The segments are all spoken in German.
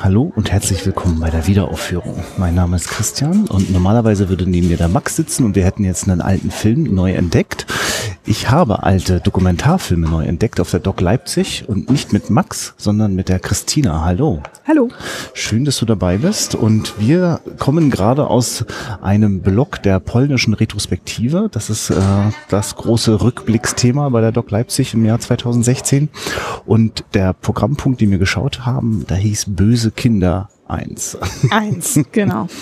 Hallo und herzlich willkommen bei der Wiederaufführung. Mein Name ist Christian und normalerweise würde neben mir der Max sitzen und wir hätten jetzt einen alten Film neu entdeckt. Ich habe alte Dokumentarfilme neu entdeckt auf der Doc Leipzig und nicht mit Max, sondern mit der Christina. Hallo. Hallo. Schön, dass du dabei bist und wir kommen gerade aus einem Blog der polnischen Retrospektive. Das ist äh, das große Rückblicksthema bei der Doc Leipzig im Jahr 2016 und der Programmpunkt, den wir geschaut haben, da hieß Böse Kinder 1. Eins, genau.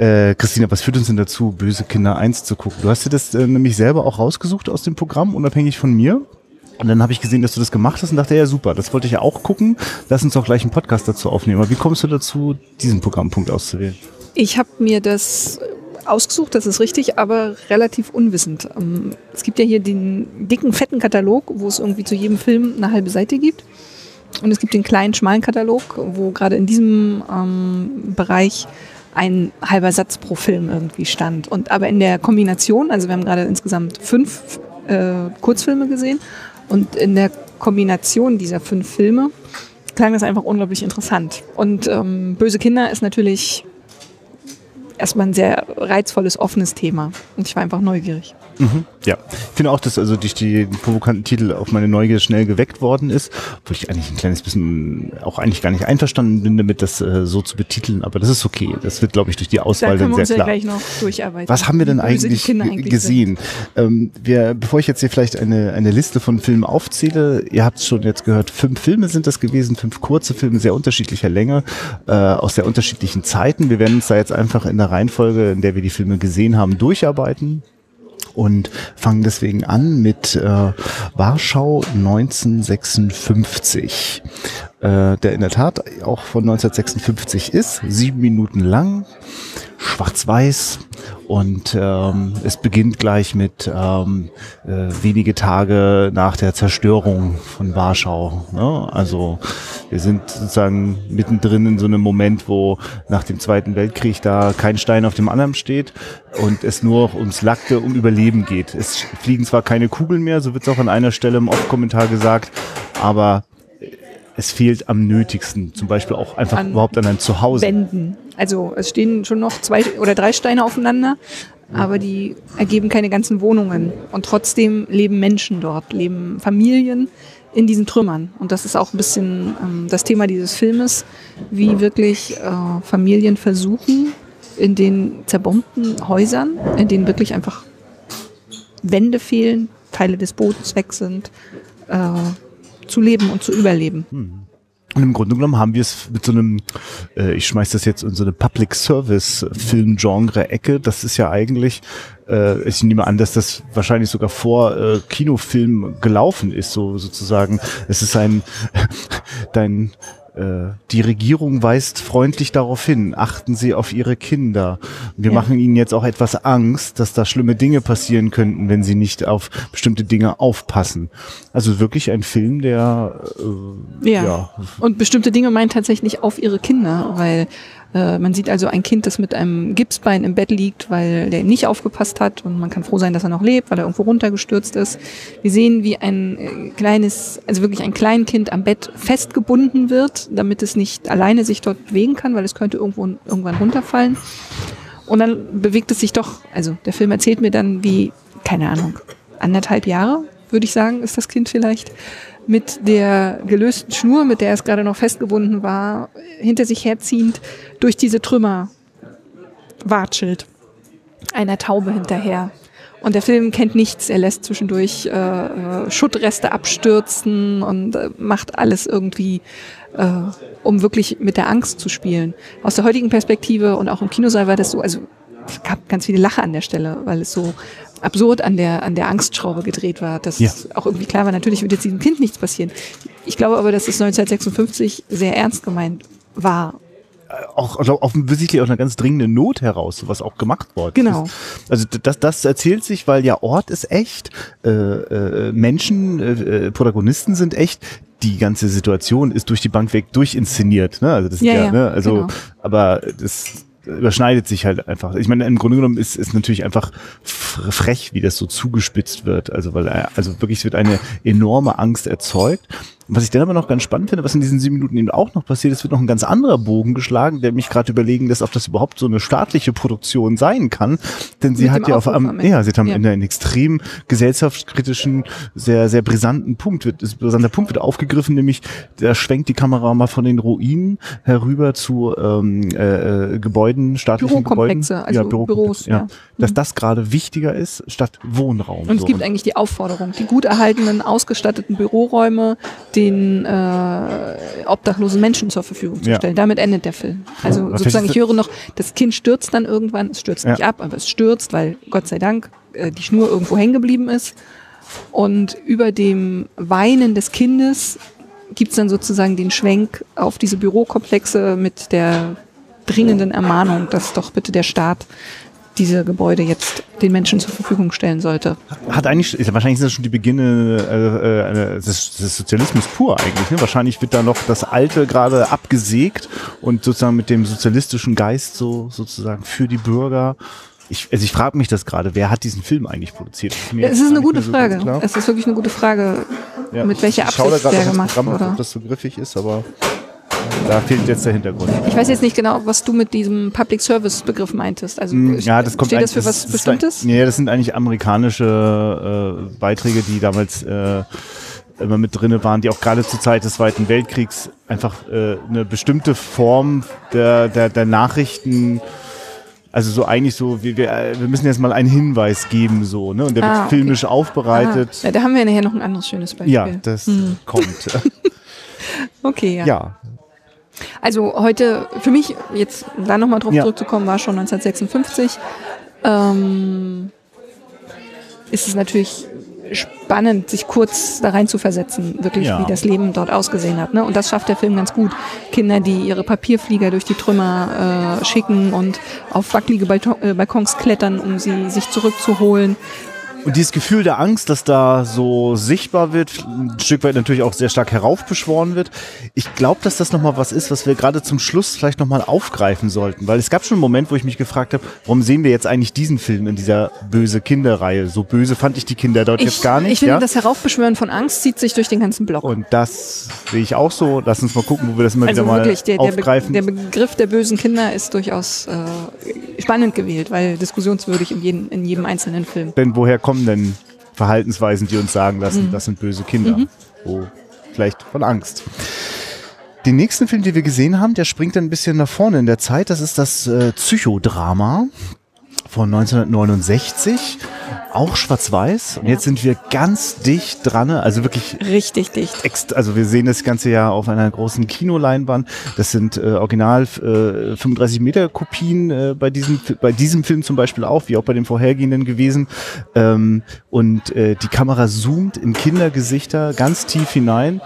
Äh, Christina, was führt uns denn dazu, Böse Kinder 1 zu gucken? Du hast dir das äh, nämlich selber auch rausgesucht aus dem Programm, unabhängig von mir. Und dann habe ich gesehen, dass du das gemacht hast und dachte, ja super, das wollte ich ja auch gucken. Lass uns doch gleich einen Podcast dazu aufnehmen. Aber wie kommst du dazu, diesen Programmpunkt auszuwählen? Ich habe mir das ausgesucht, das ist richtig, aber relativ unwissend. Ähm, Es gibt ja hier den dicken, fetten Katalog, wo es irgendwie zu jedem Film eine halbe Seite gibt. Und es gibt den kleinen, schmalen Katalog, wo gerade in diesem ähm, Bereich ein halber Satz pro Film irgendwie stand. Und aber in der Kombination, also wir haben gerade insgesamt fünf äh, Kurzfilme gesehen und in der Kombination dieser fünf Filme klang das einfach unglaublich interessant. Und ähm, Böse Kinder ist natürlich erstmal ein sehr reizvolles, offenes Thema. Und ich war einfach neugierig. Mhm. Ja, ich finde auch, dass also durch die provokanten Titel auf meine Neugier schnell geweckt worden ist, obwohl ich eigentlich ein kleines bisschen auch eigentlich gar nicht einverstanden bin damit, das äh, so zu betiteln, aber das ist okay. Das wird, glaube ich, durch die Da Auswahl können dann wir sehr uns ja klar. gleich noch durcharbeiten. Was haben wir denn eigentlich, eigentlich gesehen? Ähm, wir, bevor ich jetzt hier vielleicht eine, eine Liste von Filmen aufzähle, ihr habt es schon jetzt gehört, fünf Filme sind das gewesen, fünf kurze Filme sehr unterschiedlicher Länge, äh, aus sehr unterschiedlichen Zeiten. Wir werden uns da jetzt einfach in der Reihenfolge, in der wir die Filme gesehen haben, durcharbeiten und fangen deswegen an mit äh, Warschau 1956, äh, der in der Tat auch von 1956 ist, sieben Minuten lang, schwarz-weiß und ähm, es beginnt gleich mit ähm, äh, wenige Tage nach der Zerstörung von Warschau. Ne? Also wir sind sozusagen mittendrin in so einem Moment, wo nach dem Zweiten Weltkrieg da kein Stein auf dem anderen steht und es nur ums Lackte um Überleben geht. Es fliegen zwar keine Kugeln mehr, so wird es auch an einer Stelle im Off-Kommentar gesagt, aber es fehlt am nötigsten, zum Beispiel auch einfach An überhaupt an ein Zuhause. Wänden. Also es stehen schon noch zwei oder drei Steine aufeinander, aber die ergeben keine ganzen Wohnungen. Und trotzdem leben Menschen dort, leben Familien in diesen Trümmern. Und das ist auch ein bisschen ähm, das Thema dieses Filmes, wie wirklich äh, Familien versuchen, in den zerbombten Häusern, in denen wirklich einfach Wände fehlen, Teile des Bodens weg sind, äh, zu leben und zu überleben. Und im Grunde genommen haben wir es mit so einem, äh, ich schmeiß das jetzt in so eine Public Service Film Genre Ecke. Das ist ja eigentlich, äh, ich nehme an, dass das wahrscheinlich sogar vor äh, Kinofilm gelaufen ist, so sozusagen. Es ist ein, dein, die Regierung weist freundlich darauf hin, achten Sie auf Ihre Kinder. Wir Ja. machen Ihnen jetzt auch etwas Angst, dass da schlimme Dinge passieren könnten, wenn Sie nicht auf bestimmte Dinge aufpassen. Also wirklich ein Film, der äh, Ja. ja Und bestimmte Dinge meinen tatsächlich auf ihre Kinder, weil äh, man sieht also ein Kind, das mit einem Gipsbein im Bett liegt, weil der nicht aufgepasst hat und man kann froh sein, dass er noch lebt, weil er irgendwo runtergestürzt ist. Wir sehen, wie ein äh, kleines, also wirklich ein Kleinkind am Bett festgebunden wird, damit es nicht alleine sich dort bewegen kann, weil es könnte irgendwo irgendwann runterfallen. Und dann bewegt es sich doch, also der Film erzählt mir dann, wie, keine Ahnung, anderthalb Jahre, würde ich sagen, ist das Kind vielleicht, mit der gelösten Schnur, mit der es gerade noch festgebunden war, hinter sich herziehend durch diese Trümmer watschelt. Einer Taube hinterher. Und der Film kennt nichts. Er lässt zwischendurch äh, äh, Schuttreste abstürzen und äh, macht alles irgendwie, äh, um wirklich mit der Angst zu spielen. Aus der heutigen Perspektive und auch im Kinosaal war das so, also es gab ganz viele Lacher an der Stelle, weil es so absurd an der, an der Angstschraube gedreht war, dass Ja. auch irgendwie klar war, natürlich wird jetzt diesem Kind nichts passieren. Ich glaube aber, dass es 1956 sehr ernst gemeint war. auch also offensichtlich aus einer ganz dringenden Not heraus sowas auch gemacht worden Genau. ist. Also d- das, das erzählt sich, weil ja Ort ist echt, äh, äh, Menschen, äh, äh, Protagonisten sind echt, die ganze Situation ist durch die Bank weg durchinszeniert. Ne? Also das ist Ja, ja, ja, ne? also genau. aber das überschneidet sich halt einfach. Ich meine, im Grunde genommen ist ist natürlich einfach frech, wie das so zugespitzt wird. Also weil äh, also wirklich es wird eine enorme Angst erzeugt was ich dann aber noch ganz spannend finde, was in diesen sieben Minuten eben auch noch passiert, es wird noch ein ganz anderer Bogen geschlagen, der mich gerade überlegen lässt, ob das überhaupt so eine staatliche Produktion sein kann. Denn sie Mit hat ja auf Aufruf einem, am Ende. ja, sie haben Ja. in einen extrem gesellschaftskritischen, sehr, sehr brisanten Punkt, wird, ist, brisanter Punkt wird aufgegriffen, nämlich da schwenkt die Kamera mal von den Ruinen herüber zu ähm, äh, äh, Gebäuden, staatlichen Gebäuden. also Bürokomplexe, Büros, ja. Dass das gerade wichtiger ist statt Wohnraum. Und es so. gibt eigentlich die Aufforderung, die gut erhaltenen, ausgestatteten Büroräume den äh, obdachlosen Menschen zur Verfügung zu Ja. stellen. Damit endet der Film. Also Aber sozusagen, ich höre noch, das Kind stürzt dann irgendwann, es stürzt Ja. nicht ab, aber es stürzt, weil Gott sei Dank äh, die Schnur irgendwo hängen geblieben ist. Und über dem Weinen des Kindes gibt's dann sozusagen den Schwenk auf diese Bürokomplexe mit der dringenden Ermahnung, dass doch bitte der Staat diese Gebäude jetzt den Menschen zur Verfügung stellen sollte. hat eigentlich, wahrscheinlich sind das schon die Beginne äh, äh, des, des Sozialismus pur eigentlich. Ne? Wahrscheinlich wird da noch das Alte gerade abgesägt und sozusagen mit dem sozialistischen Geist so sozusagen für die Bürger. Ich, also ich frage mich das gerade, wer hat diesen Film eigentlich produziert? Es ist eine gute so Frage. Es ist wirklich eine gute Frage, Ja, mit welcher Absicht der gemacht wurde. ob das so griffig ist, aber da fehlt jetzt der Hintergrund. Ich weiß jetzt nicht genau, was du mit diesem Public Service Begriff meintest. Also Mm, Ja, das kommt steht das für was ist Bestimmtes? Nee, das sind eigentlich amerikanische äh, Beiträge, die damals äh, immer mit drinne waren, die auch gerade zur Zeit des Zweiten Weltkriegs einfach äh, eine bestimmte Form der, der, der Nachrichten also so eigentlich so, wir, wir, äh, wir müssen jetzt mal einen Hinweis geben, so, ne? Und der Ah, wird okay. filmisch aufbereitet. Aha. Ja, da haben wir nachher noch ein anderes schönes Beispiel. Ja, das kommt. Okay, ja. ja. Also heute, für mich, jetzt da nochmal drauf Ja. zurückzukommen, war schon 1956. Ähm, ist es natürlich spannend, sich kurz da rein zu versetzen, wirklich, Ja. wie das Leben dort ausgesehen hat. Ne? Und das schafft der Film ganz gut. Kinder, die ihre Papierflieger durch die Trümmer äh, schicken und auf wackelige äh, Balkons klettern, um sie sich zurückzuholen. Und dieses Gefühl der Angst, das da so sichtbar wird, ein Stück weit natürlich auch sehr stark heraufbeschworen wird. Ich glaube, dass das nochmal was ist, was wir gerade zum Schluss vielleicht nochmal aufgreifen sollten. Weil es gab schon einen Moment, wo ich mich gefragt habe, warum sehen wir jetzt eigentlich diesen Film in dieser böse Kinderreihe? So böse fand ich die Kinder dort jetzt gar nicht. ich finde, ja? das Heraufbeschwören von Angst zieht sich durch den ganzen Block. Und das sehe ich auch so. Lass uns mal gucken, wo wir das immer Also wieder mal der, der, Be aufgreifen. der Begriff der bösen Kinder ist durchaus äh, spannend gewählt, weil diskussionswürdig in jedem, in jedem einzelnen Film. Denn woher kommen denn Verhaltensweisen, die uns sagen lassen, Mhm. das sind böse Kinder? Wo vielleicht von Angst. Den nächsten Film, den wir gesehen haben, der springt dann ein bisschen nach vorne in der Zeit. Das ist das äh, Psychodrama von 1969. Auch schwarz-weiß. Und jetzt sind wir ganz dicht dran. Also wirklich Richtig dicht. ext also wir sehen das ganze ja auf einer großen Kinoleinwand. Das sind äh, original äh, 35 Meter Kopien äh, bei diesem bei diesem Film zum Beispiel auch, wie auch bei dem vorhergehenden gewesen. Ähm, und äh, die Kamera zoomt in Kindergesichter ganz tief hinein.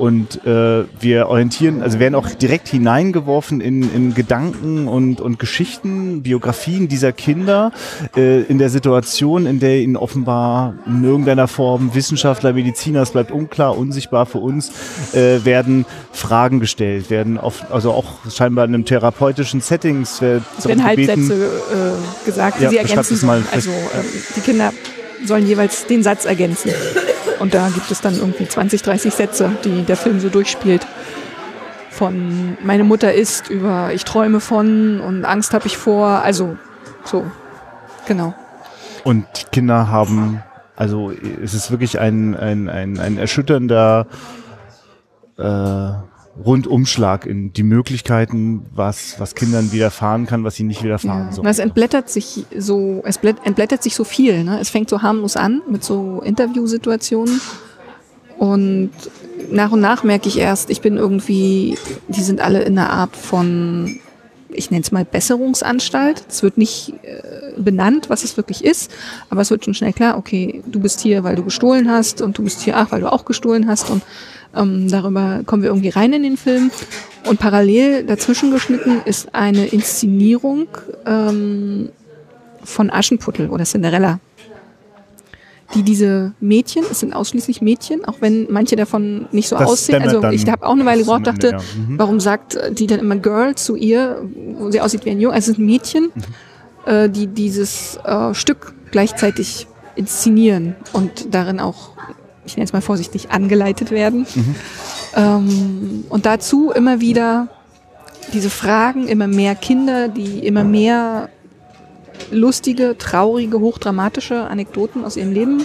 Und äh, wir orientieren, also werden auch direkt hineingeworfen in, in Gedanken und, und Geschichten, Biografien dieser Kinder äh, in der Situation, in der ihnen offenbar in irgendeiner Form Wissenschaftler, Mediziner, es bleibt unklar, unsichtbar für uns, äh, werden Fragen gestellt, werden oft, also auch scheinbar in einem therapeutischen Settings Es werden Halbsätze äh, gesagt, die Ja, sie ergänzen mal. Also ähm, die Kinder sollen jeweils den Satz ergänzen. Und da gibt es dann irgendwie 20, 30 Sätze, die der Film so durchspielt. Von meine Mutter ist über ich träume von und Angst habe ich vor. Also so, genau. Und Kinder haben, also es ist wirklich ein, ein, ein, ein erschütternder äh, Rundumschlag in die Möglichkeiten, was, was Kindern widerfahren kann, was sie nicht widerfahren Ja. sollen. Es entblättert sich so, es blätt- entblättert sich so viel. Ne? Es fängt so harmlos an mit so Interviewsituationen. Und nach und nach merke ich erst, ich bin irgendwie, die sind alle in einer Art von, ich nenne es mal Besserungsanstalt. Es wird nicht äh, benannt, was es wirklich ist, aber es wird schon schnell klar, okay, du bist hier, weil du gestohlen hast und du bist hier, ach, weil du auch gestohlen hast und ähm, darüber kommen wir irgendwie rein in den Film. Und parallel dazwischen geschnitten ist eine Inszenierung ähm, von Aschenputtel oder Cinderella. Die diese Mädchen, es sind ausschließlich Mädchen, auch wenn manche davon nicht so Das aussehen. Also ich habe auch eine Weile gebraucht, dachte, ja. Mhm. warum sagt die dann immer Girl zu ihr, wo sie aussieht wie ein Junge? Also es sind Mädchen, Mhm. äh, die dieses äh, Stück gleichzeitig inszenieren und darin auch, ich nenne es mal vorsichtig, angeleitet werden. Mhm. Ähm, und dazu immer wieder diese Fragen, immer mehr Kinder, die immer mehr lustige, traurige, hochdramatische Anekdoten aus ihrem Leben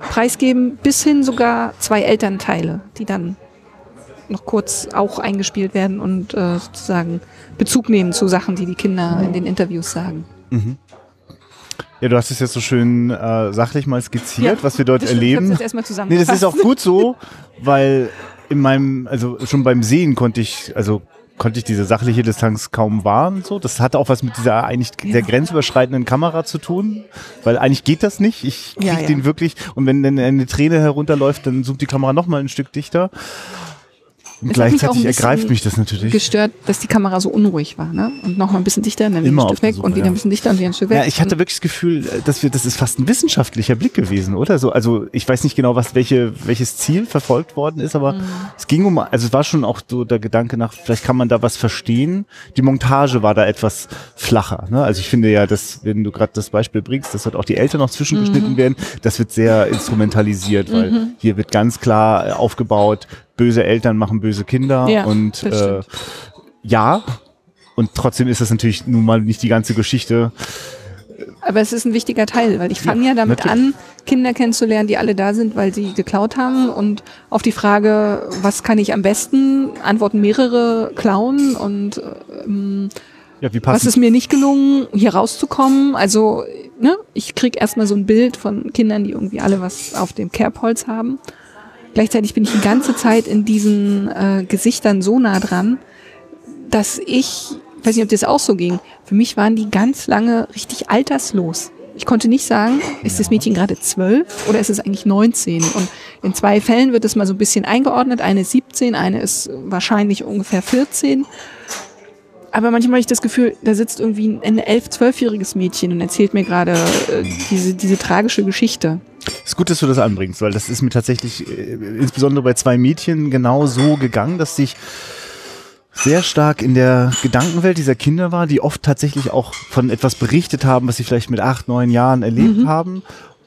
preisgeben, bis hin sogar zwei Elternteile, die dann noch kurz auch eingespielt werden und äh, sozusagen Bezug nehmen zu Sachen, die die Kinder in den Interviews sagen. Mhm. Ja, du hast es jetzt so schön äh, sachlich mal skizziert, ja, was wir dort das erleben. Jetzt erstmal nee, das ist auch gut so, weil in meinem, also schon beim Sehen konnte ich, also konnte ich diese sachliche Distanz kaum wahren. So, das hatte auch was mit dieser eigentlich ja. der grenzüberschreitenden Kamera zu tun, weil eigentlich geht das nicht. Ich krieg ja, ja. den wirklich und wenn dann eine Träne herunterläuft, dann zoomt die Kamera noch mal ein Stück dichter. Und gleichzeitig ergreift mich das natürlich. Gestört, dass die Kamera so unruhig war, ne? Und noch mal ein bisschen dichter, dann wieder ein Stück weg Suche, und wieder ja. ein bisschen dichter und wieder ein Stück weg. Ja, ich hatte wirklich das Gefühl, dass wir, das ist fast ein wissenschaftlicher Blick gewesen, oder? So, also ich weiß nicht genau, was welche welches Ziel verfolgt worden ist, aber mhm. es ging um, also es war schon auch so der Gedanke nach, vielleicht kann man da was verstehen. Die Montage war da etwas flacher. Ne? Also ich finde ja, dass wenn du gerade das Beispiel bringst, dass halt auch die Eltern noch zwischengeschnitten mhm. werden, das wird sehr instrumentalisiert, weil mhm. hier wird ganz klar aufgebaut, böse Eltern machen böse Kinder ja, und äh, ja, und trotzdem ist das natürlich nun mal nicht die ganze Geschichte. Aber es ist ein wichtiger Teil, weil ich fange ja, ja, damit natürlich. an, Kinder kennenzulernen, die alle da sind, weil sie geklaut haben. Und auf die Frage, was kann ich am besten, antworten mehrere klauen und ähm, ja, was ist mir nicht gelungen, hier rauszukommen. Also, ne, ich krieg erstmal so ein Bild von Kindern, die irgendwie alle was auf dem Kerbholz haben. Gleichzeitig bin ich die ganze Zeit in diesen äh, Gesichtern so nah dran, dass ich, weiß nicht, ob das auch so ging, für mich waren die ganz lange richtig alterslos. Ich konnte nicht sagen, ist das Mädchen gerade zwölf oder ist es eigentlich 19? Und in zwei Fällen wird es mal so ein bisschen eingeordnet. Eine ist 17, eine ist wahrscheinlich ungefähr 14. Aber manchmal habe ich das Gefühl, da sitzt irgendwie ein elf-, zwölfjähriges Mädchen und erzählt mir gerade äh, diese, diese tragische Geschichte. Es ist gut, dass du das anbringst, weil das ist mir tatsächlich äh, insbesondere bei zwei Mädchen genau so gegangen, dass sich sehr stark in der Gedankenwelt dieser Kinder war, die oft tatsächlich auch von etwas berichtet haben, was sie vielleicht mit acht, neun Jahren erlebt mhm. haben.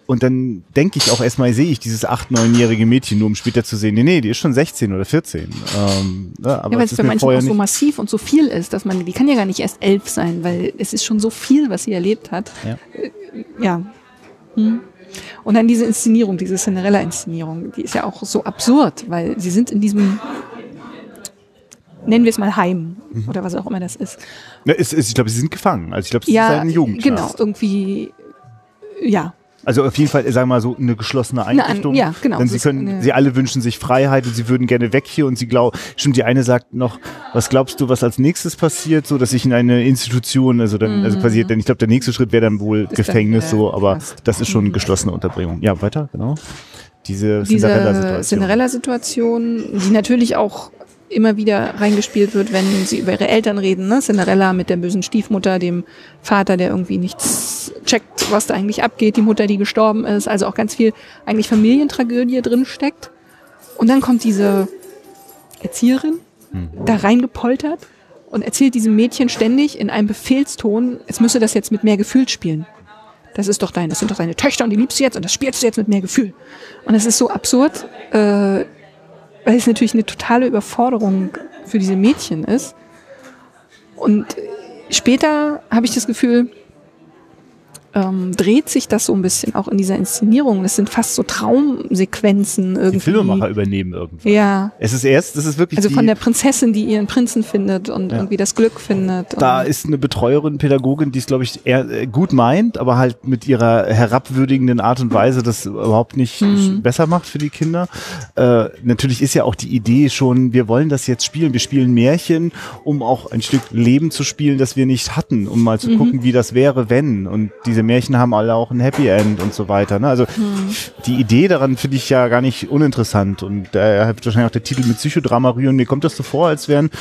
Und dann denke ich auch erstmal, sehe ich dieses acht, neunjährige Mädchen, nur um später zu sehen, nee, nee, die ist schon 16 oder 14. Ähm, ne, aber ja, weil es für manche auch so massiv und so viel ist, dass man, die kann ja gar nicht erst elf sein, weil es ist schon so viel, was sie erlebt hat. Ja. Äh, ja. Hm. Und dann diese Inszenierung, diese Cinderella-Inszenierung, die ist ja auch so absurd, weil sie sind in diesem, nennen wir es mal Heim mhm. oder was auch immer das ist. Ja, es, es, ich glaube, sie sind gefangen. Also ich glaube, es ja, ist halt ein Jugendknast. Genau, irgendwie, ja, also auf jeden Fall, sagen wir mal so, eine geschlossene Einrichtung. Na, ja, genau. Denn sie können, sie alle wünschen sich Freiheit und sie würden gerne weg hier und sie glauben, stimmt, die eine sagt noch, was glaubst du, was als nächstes passiert, so dass ich in eine Institution, also dann, also mhm. also passiert, denn ich glaube, der nächste Schritt wäre dann wohl ist Gefängnis, dann, äh, so, aber fast. das ist schon eine mhm. geschlossene Unterbringung. Ja, weiter, genau. Diese, Diese Cinderella-Situation. Cinderella-Situation, die natürlich auch immer wieder reingespielt wird, wenn sie über ihre Eltern reden. Ne? Cinderella mit der bösen Stiefmutter, dem Vater, der irgendwie nichts checkt, was da eigentlich abgeht, die Mutter, die gestorben ist. Also auch ganz viel eigentlich Familientragödie drin steckt. Und dann kommt diese Erzieherin hm. da reingepoltert und erzählt diesem Mädchen ständig in einem Befehlston, es müsse das jetzt mit mehr Gefühl spielen. Das ist doch dein, das sind doch deine Töchter und die liebst du jetzt und das spielst du jetzt mit mehr Gefühl. Und es ist so absurd. Äh, weil es natürlich eine totale Überforderung für diese Mädchen ist. Und später habe ich das Gefühl, ähm, dreht sich das so ein bisschen auch in dieser Inszenierung. Es sind fast so Traumsequenzen irgendwie. Die Filmemacher übernehmen irgendwie. Ja. Es ist erst, das ist wirklich. Also von der Prinzessin, die ihren Prinzen findet und ja. irgendwie das Glück findet. Da ist eine Betreuerin, Pädagogin, die es, glaube ich, eher äh, gut meint, aber halt mit ihrer herabwürdigenden Art und Weise das überhaupt nicht mhm. besser macht für die Kinder. Äh, natürlich ist ja auch die Idee schon, wir wollen das jetzt spielen. Wir spielen Märchen, um auch ein Stück Leben zu spielen, das wir nicht hatten, um mal zu mhm. gucken, wie das wäre, wenn. Und diese Märchen haben alle auch ein Happy End und so weiter. Ne? Also hm. die Idee daran finde ich ja gar nicht uninteressant und da hat wahrscheinlich auch der Titel mit Psychodrama rühren. Mir kommt das so vor, als wären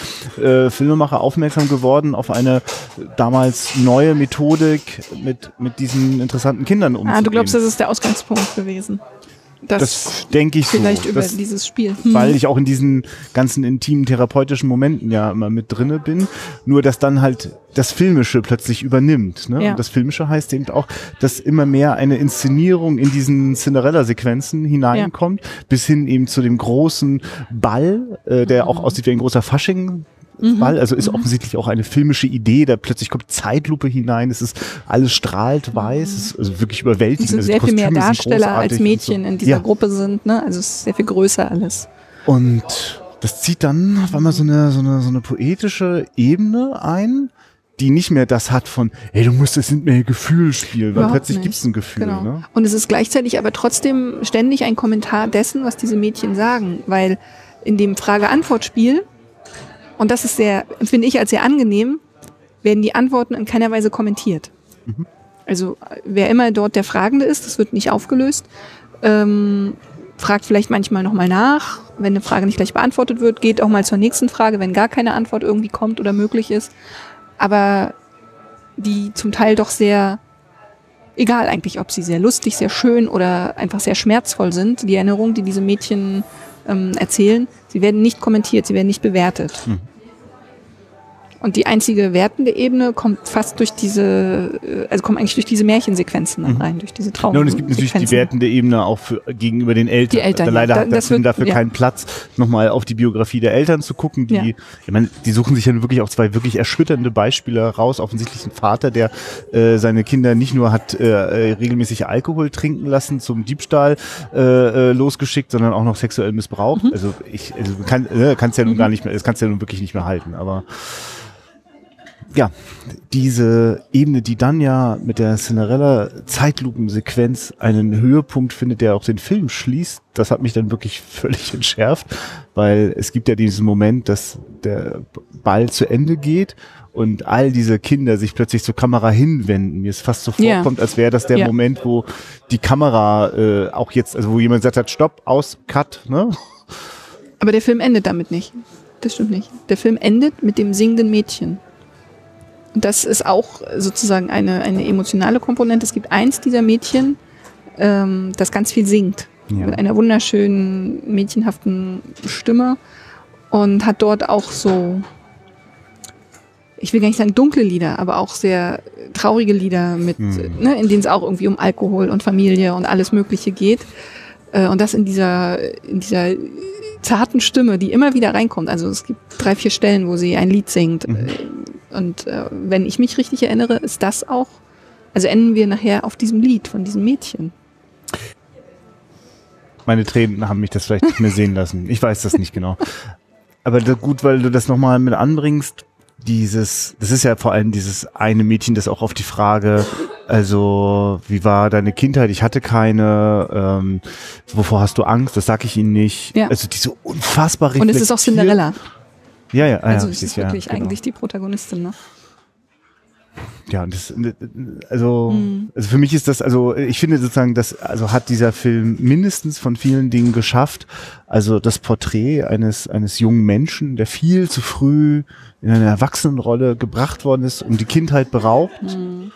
äh, Filmemacher aufmerksam geworden auf eine damals neue Methodik mit, mit diesen interessanten Kindern umzugehen. Ah, du glaubst, das ist der Ausgangspunkt gewesen? Das, Das denke ich so. vielleicht über Das, dieses Spiel. Hm. weil ich auch in diesen ganzen intimen therapeutischen Momenten ja immer mit drinne bin. Nur dass dann halt das Filmische plötzlich übernimmt. Ne? Ja. Und das Filmische heißt eben auch, dass immer mehr eine Inszenierung in diesen Cinderella-Sequenzen hineinkommt, bis hin eben zu dem großen Ball, äh, der Mhm. auch aussieht wie ein großer Fasching. Ball, also ist offensichtlich auch eine filmische Idee, da plötzlich kommt Zeitlupe hinein, es ist alles strahlt weiß, es ist also wirklich überwältigend. es sind also sehr die viel mehr Kostüme Darsteller als Mädchen so. in dieser ja. Gruppe sind. Ne? Also es ist sehr viel größer alles. Und das zieht dann auf einmal so eine, so eine, so eine poetische Ebene ein, die nicht mehr das hat von, ey, du musst jetzt nicht mehr Gefühl spielen, weil Überhaupt plötzlich nicht. gibt's ein Gefühl. Genau. Ne? Und es ist gleichzeitig aber trotzdem ständig ein Kommentar dessen, was diese Mädchen sagen, weil in dem Frage-Antwort-Spiel, und das ist sehr, empfinde ich als sehr angenehm, werden die Antworten in keiner Weise kommentiert. Also wer immer dort der Fragende ist, das wird nicht aufgelöst, ähm, fragt vielleicht manchmal nochmal nach. Wenn eine Frage nicht gleich beantwortet wird, geht auch mal zur nächsten Frage, wenn gar keine Antwort irgendwie kommt oder möglich ist. Aber die zum Teil doch sehr egal eigentlich, ob sie sehr lustig, sehr schön oder einfach sehr schmerzvoll sind, die Erinnerungen, die diese Mädchen ähm, erzählen, sie werden nicht kommentiert, sie werden nicht bewertet. Und die einzige wertende Ebene kommt fast durch diese, äh, also kommt eigentlich durch diese Märchensequenzen dann rein, durch diese Traum. Ja, und es gibt natürlich die wertende Ebene auch für, gegenüber den Eltern. Die Eltern, Da ja. leider Da- hat das wird- dafür ja. keinen Platz, nochmal auf die Biografie der Eltern zu gucken. Die, Ja. ich meine, die suchen sich ja wirklich auch zwei wirklich erschütternde Beispiele raus. Offensichtlich ein Vater, der äh, seine Kinder nicht nur hat äh, äh, regelmäßig Alkohol trinken lassen, zum Diebstahl äh, äh, losgeschickt, sondern auch noch sexuell missbraucht. Mhm. Also ich also kann äh, kannst ja nun gar nicht mehr, das kannst ja nun wirklich nicht mehr halten. Aber ja, diese Ebene, die dann ja mit der Cinderella Zeitlupensequenz einen Höhepunkt findet, der auch den Film schließt, das hat mich dann wirklich völlig entschärft, weil es gibt ja diesen Moment, dass der Ball zu Ende geht und all diese Kinder sich plötzlich zur Kamera hinwenden. Mir ist fast so vorkommt, als wäre das der Ja. Moment, wo die Kamera äh, auch jetzt, also wo jemand gesagt hat, stopp, aus, cut, ne? Aber der Film endet damit nicht. Das stimmt nicht. Der Film endet mit dem singenden Mädchen. Das ist auch sozusagen eine, eine emotionale Komponente. Es gibt eins dieser Mädchen, ähm, das ganz viel singt. Ja. Mit einer wunderschönen, mädchenhaften Stimme. Und hat dort auch so, ich will gar nicht sagen dunkle Lieder, aber auch sehr traurige Lieder mit, Hm. ne, in denen es auch irgendwie um Alkohol und Familie und alles Mögliche geht. Äh, Und das in dieser, in dieser zarten Stimme, die immer wieder reinkommt. Also es gibt drei, vier Stellen, wo sie ein Lied singt. Mhm. Und äh, wenn ich mich richtig erinnere, ist das auch, also enden wir nachher auf diesem Lied von diesem Mädchen. Meine Tränen haben mich das vielleicht nicht mehr sehen lassen. Ich weiß das nicht genau. Aber gut, weil du das nochmal mit anbringst, dieses, das ist ja vor allem dieses eine Mädchen, das auch auf die Frage, also wie war deine Kindheit? Ich hatte keine. Ähm, wovor hast du Angst? Das sag ich Ihnen nicht. Ja. Also die so unfassbar Und es ist auch Cinderella. Ja, ja, ah, Also ja, es ist wirklich ja, genau. eigentlich die Protagonistin. Ne? Ja, und das, also, Mhm. also für mich ist das, also ich finde sozusagen, das, also hat dieser Film mindestens von vielen Dingen geschafft. Also das Porträt eines, eines jungen Menschen, der viel zu früh in eine Erwachsenenrolle gebracht worden ist und die Kindheit beraubt. Mhm.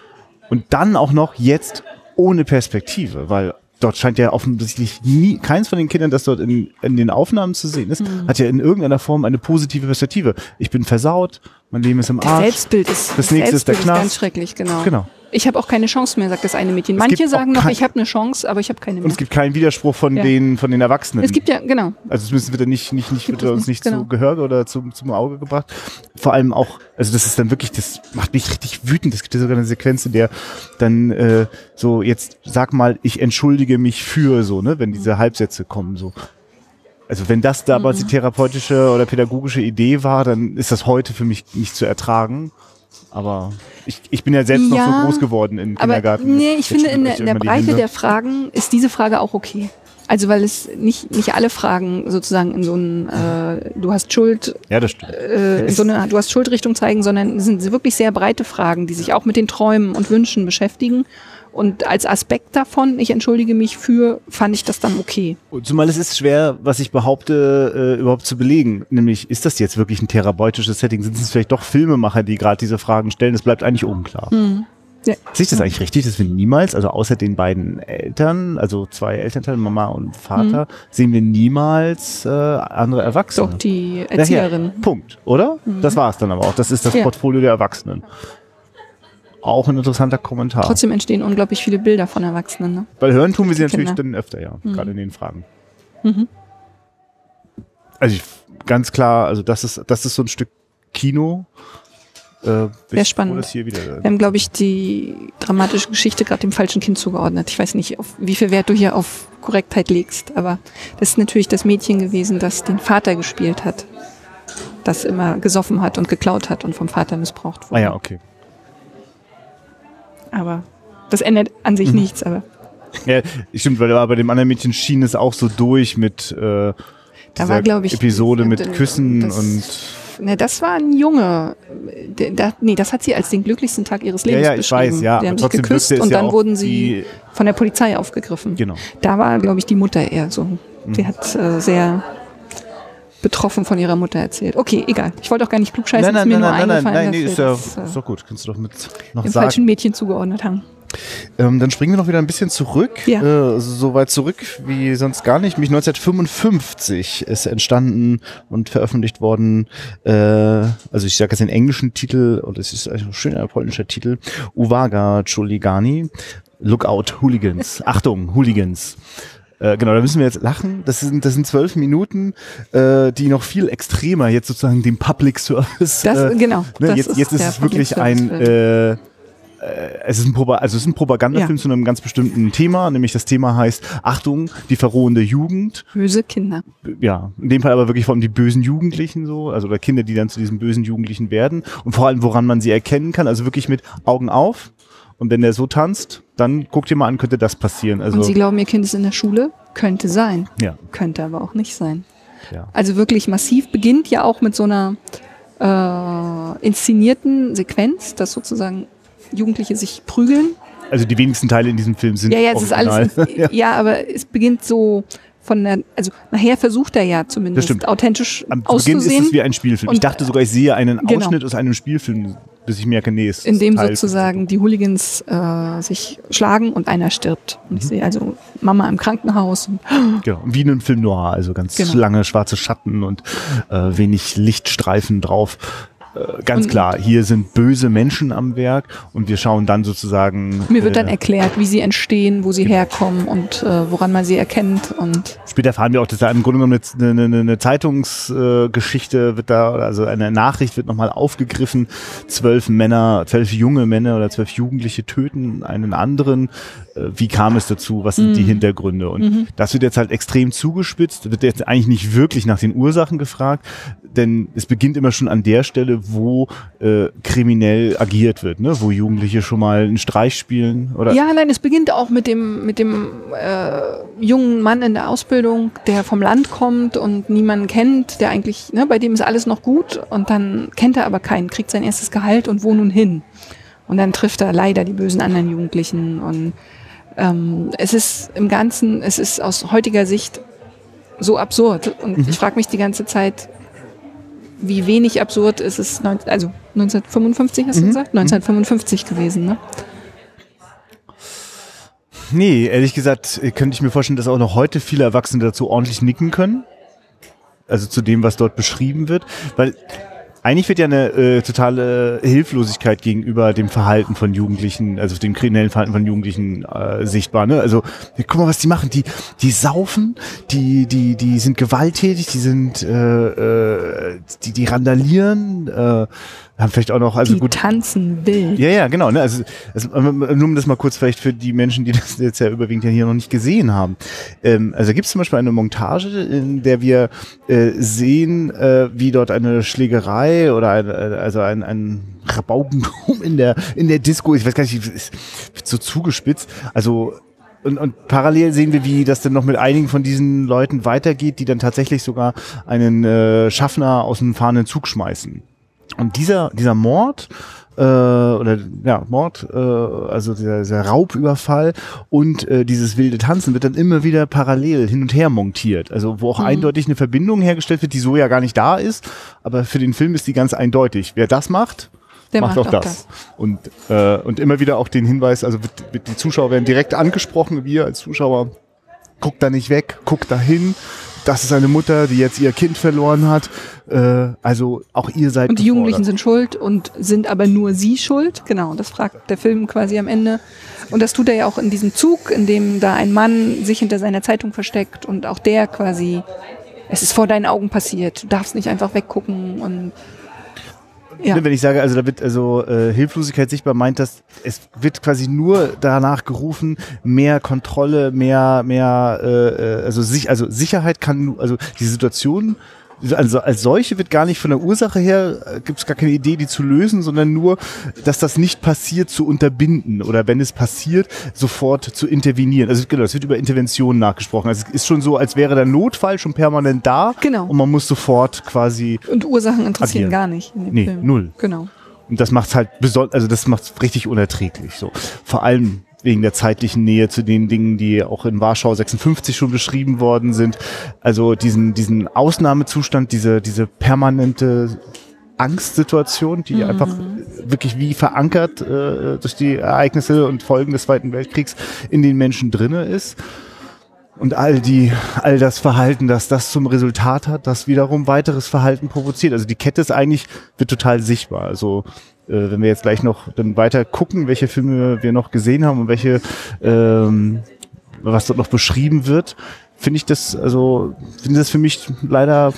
Und dann auch noch jetzt ohne Perspektive, weil dort scheint ja offensichtlich nie, keins von den Kindern, das dort in, in den Aufnahmen zu sehen ist, Mhm. hat ja in irgendeiner Form eine positive Perspektive. Ich bin versaut, mein Leben ist im Das Arsch. Selbstbild ist, Das nächste ist der Selbstbild Knast. ganz schrecklich, genau. Genau. Ich habe auch keine Chance mehr, sagt das eine Mädchen. Es Manche sagen noch, ich habe eine Chance, aber ich habe keine Und mehr. es gibt keinen Widerspruch von Ja. den von den Erwachsenen. Es gibt ja, genau. also zumindest wird er nicht nicht nicht wird es uns nicht nicht, genau. zu Gehör oder zum zum Auge gebracht. Vor allem auch, also das ist dann wirklich, das macht mich richtig wütend. Es gibt ja sogar eine Sequenz, in der dann äh, so jetzt sag mal, ich entschuldige mich für so, ne, wenn diese Halbsätze kommen so. Also wenn das damals Mhm. die therapeutische oder pädagogische Idee war, dann ist das heute für mich nicht zu ertragen. Aber ich, ich bin ja selbst noch Ja, so groß geworden im Kindergarten. nee, ich Jetzt finde, in der, in der Breite der Fragen ist diese Frage auch okay. Also weil es nicht, nicht alle Fragen sozusagen in so ein äh, du hast Schuld, Ja, das stimmt. äh, in so eine du hast Schuldrichtung zeigen, sondern es sind wirklich sehr breite Fragen, die sich auch mit den Träumen und Wünschen beschäftigen. Und als Aspekt davon, ich entschuldige mich für, fand ich das dann okay. Zumal es ist schwer, was ich behaupte, äh, überhaupt zu belegen. Nämlich, ist das jetzt wirklich ein therapeutisches Setting? Sind es vielleicht doch Filmemacher, die gerade diese Fragen stellen? Das bleibt eigentlich unklar. Ja. Sehe ich das eigentlich richtig, dass wir niemals, also außer den beiden Eltern, also zwei Elternteile, Mama und Vater, sehen wir niemals äh, andere Erwachsene? Doch, die Daher, Erzieherin. Punkt, oder? Das war es dann aber auch. Das ist das Ja. Portfolio der Erwachsenen. Auch ein interessanter Kommentar. Trotzdem entstehen unglaublich viele Bilder von Erwachsenen. Ne? Weil hören tun wir sie natürlich Kinder. dann öfter, ja, Mhm. gerade in den Fragen. Also ich, ganz klar, also das ist, das ist so ein Stück Kino. Äh, bin Wär ich froh, spannend. hier wieder, Wir haben, glaube ich, die dramatische Geschichte gerade dem falschen Kind zugeordnet. Ich weiß nicht, auf wie viel Wert du hier auf Korrektheit legst, aber das ist natürlich das Mädchen gewesen, das den Vater gespielt hat. Das immer gesoffen hat und geklaut hat und vom Vater missbraucht ah wurde. ja, okay. Aber das ändert an Mhm. sich nichts, aber Ja, stimmt, weil bei dem anderen Mädchen schien es auch so durch mit äh, da war, glaube ich. Episode mit Küssen das, und Ne, das war ein Junge. Der, da, nee, das hat sie als den glücklichsten Tag ihres ja, Lebens ja, ich beschrieben. weiß, ja, Die haben sich trotzdem geküsst und ja dann auch wurden sie von der Polizei aufgegriffen. genau. Da war, glaube ich, die Mutter eher so. Mhm. Die hat äh, sehr betroffen von ihrer Mutter erzählt. Okay, egal. Ich wollte auch gar nicht klugscheißen, Nein, ist nein, mir nein, nur nein, nein, eingefallen, nein, nee, dass ist ja, das, äh, ist doch gut, kannst du doch mit noch dem sagen. falschen Mädchen zugeordnet haben. Ähm, dann springen wir noch wieder ein bisschen zurück, Ja. äh, so weit zurück wie sonst gar nicht. Mich 1955 ist entstanden und veröffentlicht worden, äh, also ich sage jetzt den englischen Titel, und es ist ein schöner polnischer Titel, Uwaga Chuligani, Lookout Hooligans, Achtung, Hooligans. Äh, genau, da müssen wir jetzt lachen. Das sind, das sind zwölf Minuten, äh, die noch viel extremer jetzt sozusagen dem Public Service. Das, äh, genau. Ne, das jetzt, jetzt ist es wirklich ein, äh, äh, es ist ein, Propa also es ist ein Propagandafilm Ja. zu einem ganz bestimmten Thema, nämlich das Thema heißt Achtung, die verrohende Jugend. Böse Kinder. Ja, in dem Fall aber wirklich vor allem die bösen Jugendlichen so, also oder Kinder, die dann zu diesen bösen Jugendlichen werden und vor allem woran man sie erkennen kann, also wirklich mit Augen auf. Und wenn der so tanzt, dann guck dir mal an, könnte das passieren. Also Und sie glauben, ihr Kind ist in der Schule? Könnte sein. ja, Könnte aber auch nicht sein. ja. Also wirklich massiv beginnt ja auch mit so einer äh, inszenierten Sequenz, dass sozusagen Jugendliche sich prügeln. Also die wenigsten Teile in diesem Film sind Ja, ja, es ist alles. ja. ja. aber es beginnt so von der, also nachher versucht er ja zumindest authentisch Am Beginn ist auszusehen, es wie ein Spielfilm. ich Und- dachte sogar, ich sehe einen Genau. Ausschnitt aus einem Spielfilm, bis ich merke, nee, es in dem Teil- sozusagen die Hooligans äh, sich schlagen und einer stirbt. Und Mhm. ich sehe also Mama im Krankenhaus und Genau, wie in einem Film noir, also ganz Genau. lange schwarze Schatten und äh, wenig Lichtstreifen drauf. Äh, ganz Und- klar, hier sind böse Menschen am Werk und wir schauen dann sozusagen. mir wird dann äh, erklärt, wie sie entstehen, wo sie Genau. herkommen und äh, woran man sie erkennt und Später erfahren wir auch, dass da im Grunde genommen eine, eine, eine Zeitungsgeschichte Geschichte wird da, also eine Nachricht wird nochmal aufgegriffen. Zwölf Männer, zwölf junge Männer oder zwölf Jugendliche töten einen anderen. Äh, Wie kam es dazu? Was sind die Hintergründe? Und das wird jetzt halt extrem zugespitzt, wird jetzt eigentlich nicht wirklich nach den Ursachen gefragt, denn es beginnt immer schon an der Stelle, wo äh, kriminell agiert wird, ne? wo Jugendliche schon mal einen Streich spielen oder Ja, nein, es beginnt auch mit dem, mit dem äh, jungen Mann in der Ausbildung, der vom Land kommt und niemanden kennt, der eigentlich, ne, bei dem ist alles noch gut und dann kennt er aber keinen, kriegt sein erstes Gehalt und wo nun hin? Und dann trifft er leider die bösen anderen Jugendlichen und ähm, es ist im Ganzen, es ist aus heutiger Sicht so absurd und ich frage mich die ganze Zeit, wie wenig absurd ist es, neun- also 1955 hast du gesagt? 1955 gewesen, ne? Nee, ehrlich gesagt äh, könnte ich mir vorstellen, dass auch noch heute viele Erwachsene dazu ordentlich nicken können. Also zu dem, was dort beschrieben wird. Weil eigentlich wird ja eine äh, totale Hilflosigkeit gegenüber dem Verhalten von Jugendlichen, also dem kriminellen Verhalten von Jugendlichen äh, sichtbar. Ne? Also guck mal, was die machen. Die, die saufen, die, die, die sind gewalttätig, die sind, äh, äh, die, die randalieren, äh, haben vielleicht auch noch, also die gut, tanzen wild. ja, ja, genau. Ne? Also, also ähm, nur um das mal kurz vielleicht für die Menschen, die das jetzt ja überwiegend ja hier noch nicht gesehen haben. Ähm, also gibt es zum Beispiel eine Montage, in der wir äh, sehen, äh, wie dort eine Schlägerei oder ein, äh, also ein, ein Rabaukentum in der in der Disco, ich weiß gar nicht, wird so zugespitzt. Also und, und parallel sehen wir, wie das dann noch mit einigen von diesen Leuten weitergeht, die dann tatsächlich sogar einen äh, Schaffner aus dem fahrenden Zug schmeißen. Und dieser, dieser Mord, äh, oder ja, Mord, äh, also dieser, dieser Raubüberfall und äh, dieses wilde Tanzen wird dann immer wieder parallel hin und her montiert. Also wo auch eindeutig eine Verbindung hergestellt wird, die so ja gar nicht da ist, aber für den Film ist die ganz eindeutig. Wer das macht, Der macht, macht auch auch das. Und, äh, und immer wieder auch den Hinweis, also wird, wird die Zuschauer werden direkt angesprochen, wir als Zuschauer, guckt da nicht weg, guckt da hin. Das ist eine Mutter, die jetzt ihr Kind verloren hat. Äh, also auch ihr seid Und die gefordert. Jugendlichen sind schuld und sind aber nur sie schuld. Genau, das fragt der Film quasi am Ende. Und das tut er ja auch in diesem Zug, in dem da ein Mann sich hinter seiner Zeitung versteckt und auch der quasi, es ist vor deinen Augen passiert, du darfst nicht einfach weggucken und ja. Ne, Wenn ich sage, also da wird also äh, Hilflosigkeit sichtbar, meint das, es wird quasi nur danach gerufen, mehr Kontrolle, mehr, mehr, äh, äh, also sich, also Sicherheit kann, also die Situation, also als solche wird gar nicht von der Ursache her, äh, gibt es gar keine Idee, die zu lösen, sondern nur, dass das nicht passiert, zu unterbinden oder wenn es passiert, sofort zu intervenieren. Also genau, es wird über Intervention nachgesprochen. Also es ist schon so, als wäre der Notfall schon permanent da Genau. und man muss sofort quasi Und Ursachen interessieren Agieren. gar nicht in Nee, Film. null. Genau. Und das macht's halt besonders, also das macht's richtig unerträglich. So vor allem wegen der zeitlichen Nähe zu den Dingen, die auch in Warschau 56 schon beschrieben worden sind. Also diesen diesen Ausnahmezustand, diese diese permanente Angstsituation, die einfach wirklich wie verankert äh, durch die Ereignisse und Folgen des Zweiten Weltkriegs in den Menschen drinne ist. Und all die, all das Verhalten, das das zum Resultat hat, das wiederum weiteres Verhalten provoziert. Also die Kette ist eigentlich, wird total sichtbar. Also wenn wir jetzt gleich noch dann weiter gucken, welche Filme wir noch gesehen haben und welche, ähm, was dort noch beschrieben wird, finde ich das, also finde das für mich leider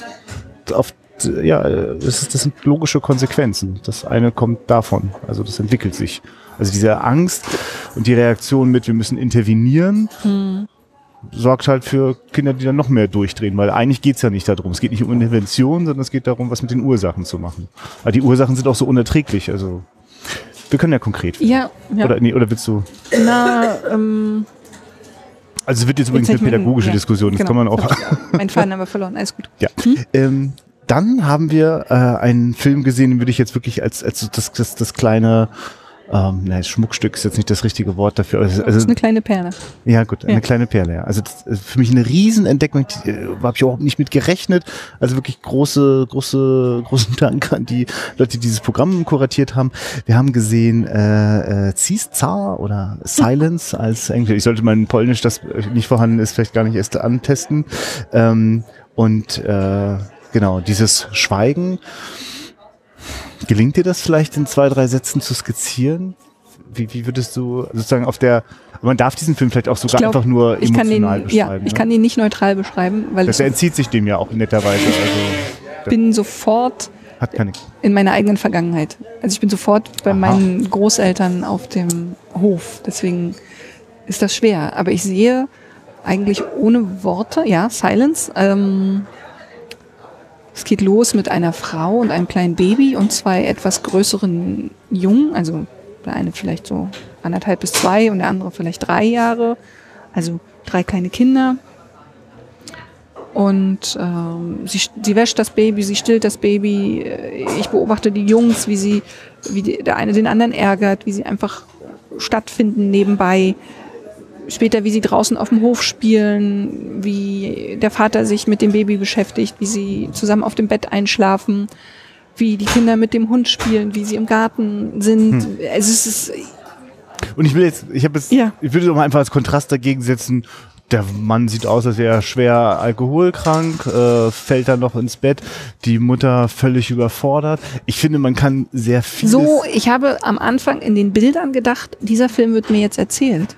auf ja, das, ist, das sind logische Konsequenzen. Das eine kommt davon. Also das entwickelt sich. Also diese Angst und die Reaktion mit, wir müssen intervenieren, sorgt halt für Kinder, die dann noch mehr durchdrehen, weil eigentlich geht's ja nicht darum. Es geht nicht um Intervention, sondern es geht darum, was mit den Ursachen zu machen. Aber die Ursachen sind auch so unerträglich. Also wir können ja konkret. Ja, ja. Oder, nee, oder willst du? Na, ähm, Also es wird jetzt übrigens eine ich mit- pädagogische ja, Diskussion. Das genau. kann man auch. Mein Faden aber verloren, alles gut. Ja. Ähm, dann haben wir äh, einen Film gesehen, den würde ich jetzt wirklich als, als das, das, das kleine ähm, nein, Schmuckstück ist jetzt nicht das richtige Wort dafür. Also, Das ist also eine kleine Perle. ja gut, eine Ja. kleine Perle. Ja. Also das ist für mich eine Riesenentdeckung. Die äh, habe ich überhaupt nicht mit gerechnet. Also wirklich große, große, großen Dank an die Leute, die dieses Programm kuratiert haben. Wir haben gesehen äh, äh, Zar oder Silence als Englisch. Ich sollte mein Polnisch, das nicht vorhanden ist, vielleicht gar nicht erst antesten. Ähm, und äh, genau dieses Schweigen. Gelingt dir das vielleicht in zwei, drei Sätzen zu skizzieren? Wie, wie würdest du sozusagen auf der, man darf diesen Film vielleicht auch sogar glaub, einfach nur Ich kann den, emotional ja, beschreiben. ich ne? kann den nicht neutral beschreiben, weil das entzieht sich dem ja auch netterweise. Also bin sofort in meiner eigenen Vergangenheit. Also ich bin sofort bei Aha. meinen Großeltern auf dem Hof. Deswegen ist das schwer. Aber ich sehe eigentlich ohne Worte, ja, Silence. Ähm, es geht los mit einer Frau und einem kleinen Baby und zwei etwas größeren Jungen, also der eine vielleicht so anderthalb bis zwei und der andere vielleicht drei Jahre, also drei kleine Kinder. Und ähm, sie, sie wäscht das Baby, sie stillt das Baby. Äh, Ich beobachte die Jungs, wie sie, wie der eine den anderen ärgert, wie sie einfach stattfinden nebenbei. Später, wie sie draußen auf dem Hof spielen, wie der Vater sich mit dem Baby beschäftigt, wie sie zusammen auf dem Bett einschlafen, wie die Kinder mit dem Hund spielen, wie sie im Garten sind. Also es ist, Und ich will jetzt, ich habe jetzt, Ja. ich würde doch mal einfach als Kontrast dagegen setzen. Der Mann sieht aus, als wäre er schwer alkoholkrank, äh, fällt dann noch ins Bett, die Mutter völlig überfordert. Ich finde, man kann sehr viel. so, ich habe am Anfang in den Bildern gedacht, dieser Film wird mir jetzt erzählt.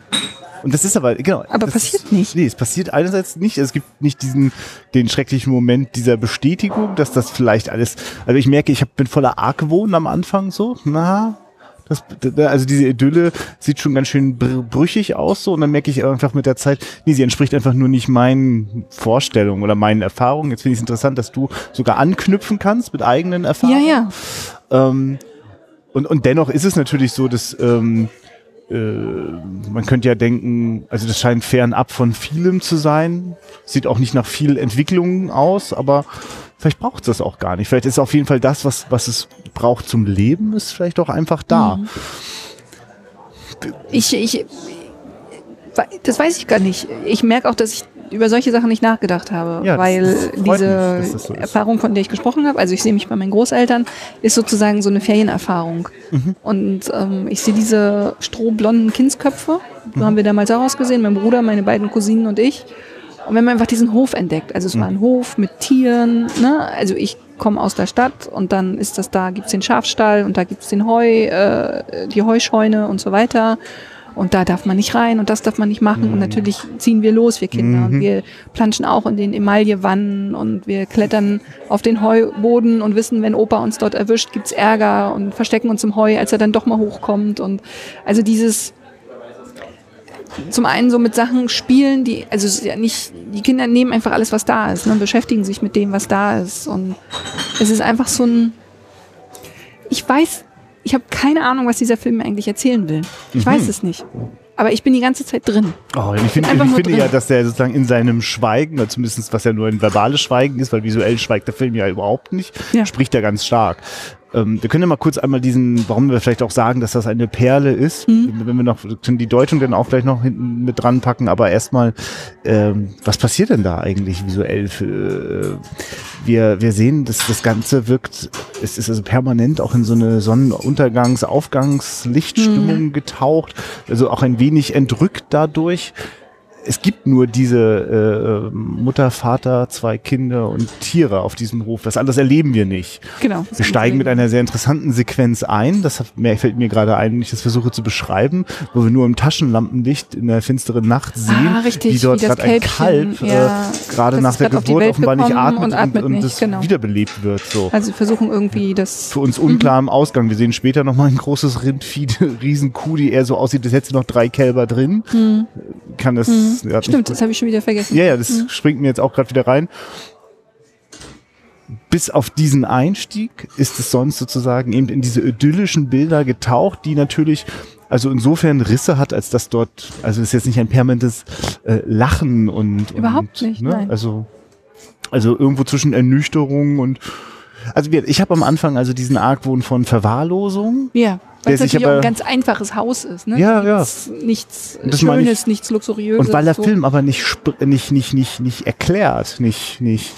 Und das ist aber, genau. Aber passiert ist, nicht. Nee, es passiert einerseits nicht. Es gibt nicht diesen, den schrecklichen Moment dieser Bestätigung, dass das vielleicht alles, also ich merke, ich hab, bin voller Argwohn am Anfang so, na, das, also diese Idylle sieht schon ganz schön br brüchig aus so und dann merke ich einfach mit der Zeit, nee, sie entspricht einfach nur nicht meinen Vorstellungen oder meinen Erfahrungen. Jetzt finde ich es interessant, dass du sogar anknüpfen kannst mit eigenen Ja, Erfahrungen. ja. Ähm, und, und dennoch ist es natürlich so, dass ähm, äh, man könnte ja denken, also das scheint fernab von vielem zu sein. Sieht auch nicht nach viel Entwicklung aus, aber vielleicht braucht es das auch gar nicht. Vielleicht ist auf jeden Fall das, was, was es braucht zum Leben, ist vielleicht auch einfach da. Mhm. Ich, ich, das weiß ich gar nicht. Ich merke auch, dass ich über solche Sachen nicht nachgedacht habe, Ja, weil mich, diese das so. Erfahrung, von der ich gesprochen habe, also ich sehe mich bei meinen Großeltern, ist sozusagen so eine Ferienerfahrung. Mhm. Und ähm, ich sehe diese strohblonden Kindsköpfe, so Mhm. haben wir damals auch ausgesehen, mein Bruder, meine beiden Cousinen und ich. Und wenn man einfach diesen Hof entdeckt, also es war Mhm. ein Hof mit Tieren, ne? also ich komme aus der Stadt und dann ist das da, gibt's den Schafstall und da gibt's den Heu, äh, die Heuscheune und so weiter. Und da darf man nicht rein und das darf man nicht machen. Und natürlich ziehen wir los, wir Kinder. Und wir planschen auch in den Emaillewannen und wir klettern auf den Heuboden und wissen, wenn Opa uns dort erwischt, gibt's Ärger und verstecken uns im Heu, als er dann doch mal hochkommt. Und also dieses zum einen so mit Sachen spielen, die, also es ist ja nicht, die Kinder nehmen einfach alles, was da ist, ne, beschäftigen sich mit dem, was da ist. Und es ist einfach so ein, ich weiß, ich habe keine Ahnung, was dieser Film mir eigentlich erzählen will. Ich weiß es nicht. Aber ich bin die ganze Zeit drin. Oh, ich finde, einfach ich finde drin. ja, dass der sozusagen in seinem Schweigen, oder zumindest was ja nur ein verbales Schweigen ist, weil visuell schweigt der Film ja überhaupt nicht, Ja. spricht er ganz stark. Ähm, wir können ja mal kurz einmal diesen, warum wir vielleicht auch sagen, dass das eine Perle ist, Mhm. wenn wir noch können die Deutung dann auch gleich noch hinten mit dran packen, aber erstmal, ähm, was passiert denn da eigentlich visuell? Für, äh, wir, wir sehen, dass das Ganze wirkt, es ist also permanent auch in so eine Sonnenuntergangs-, Aufgangs-Lichtstimmung getaucht, also auch ein wenig entrückt dadurch. Es gibt nur diese äh, Mutter, Vater, zwei Kinder und Tiere auf diesem Hof. Das alles erleben wir nicht. Genau. Wir steigen mit einer sehr interessanten Sequenz ein. Das hat, mehr, fällt mir gerade ein, wenn ich das versuche zu beschreiben, wo wir nur im Taschenlampenlicht in der finsteren Nacht sehen, Ah, richtig, wie dort gerade ein Kalb ja, äh, gerade nach der Geburt offenbar nicht atmet und atmet und, nicht, es genau. wiederbelebt wird. So. Also wir versuchen irgendwie das. Für uns unklar im Ausgang. Wir sehen später nochmal ein großes Rindvieh, Riesenkuh, die eher so aussieht, als hätte sie noch drei Kälber drin. Kann das, ja, hat Hm. Stimmt, das habe ich schon wieder vergessen. ja, ja, das springt mir jetzt auch gerade wieder rein. Bis auf diesen Einstieg ist es sonst sozusagen eben in diese idyllischen Bilder getaucht, die natürlich also insofern Risse hat, als dass dort, also es ist jetzt nicht ein permanentes äh, Lachen und, Überhaupt und nicht, ne? nein. Also also irgendwo zwischen Ernüchterung und also ich habe am Anfang also diesen Argwohn von Verwahrlosung. Ja, weil es natürlich auch aber- ein ganz einfaches Haus ist. Ne? Ja, ja. nichts, Nichts Das meine ich- Schönes, nichts Luxuriöses. Und weil der so. Film aber nicht, nicht, nicht, nicht, nicht erklärt, nicht, nicht,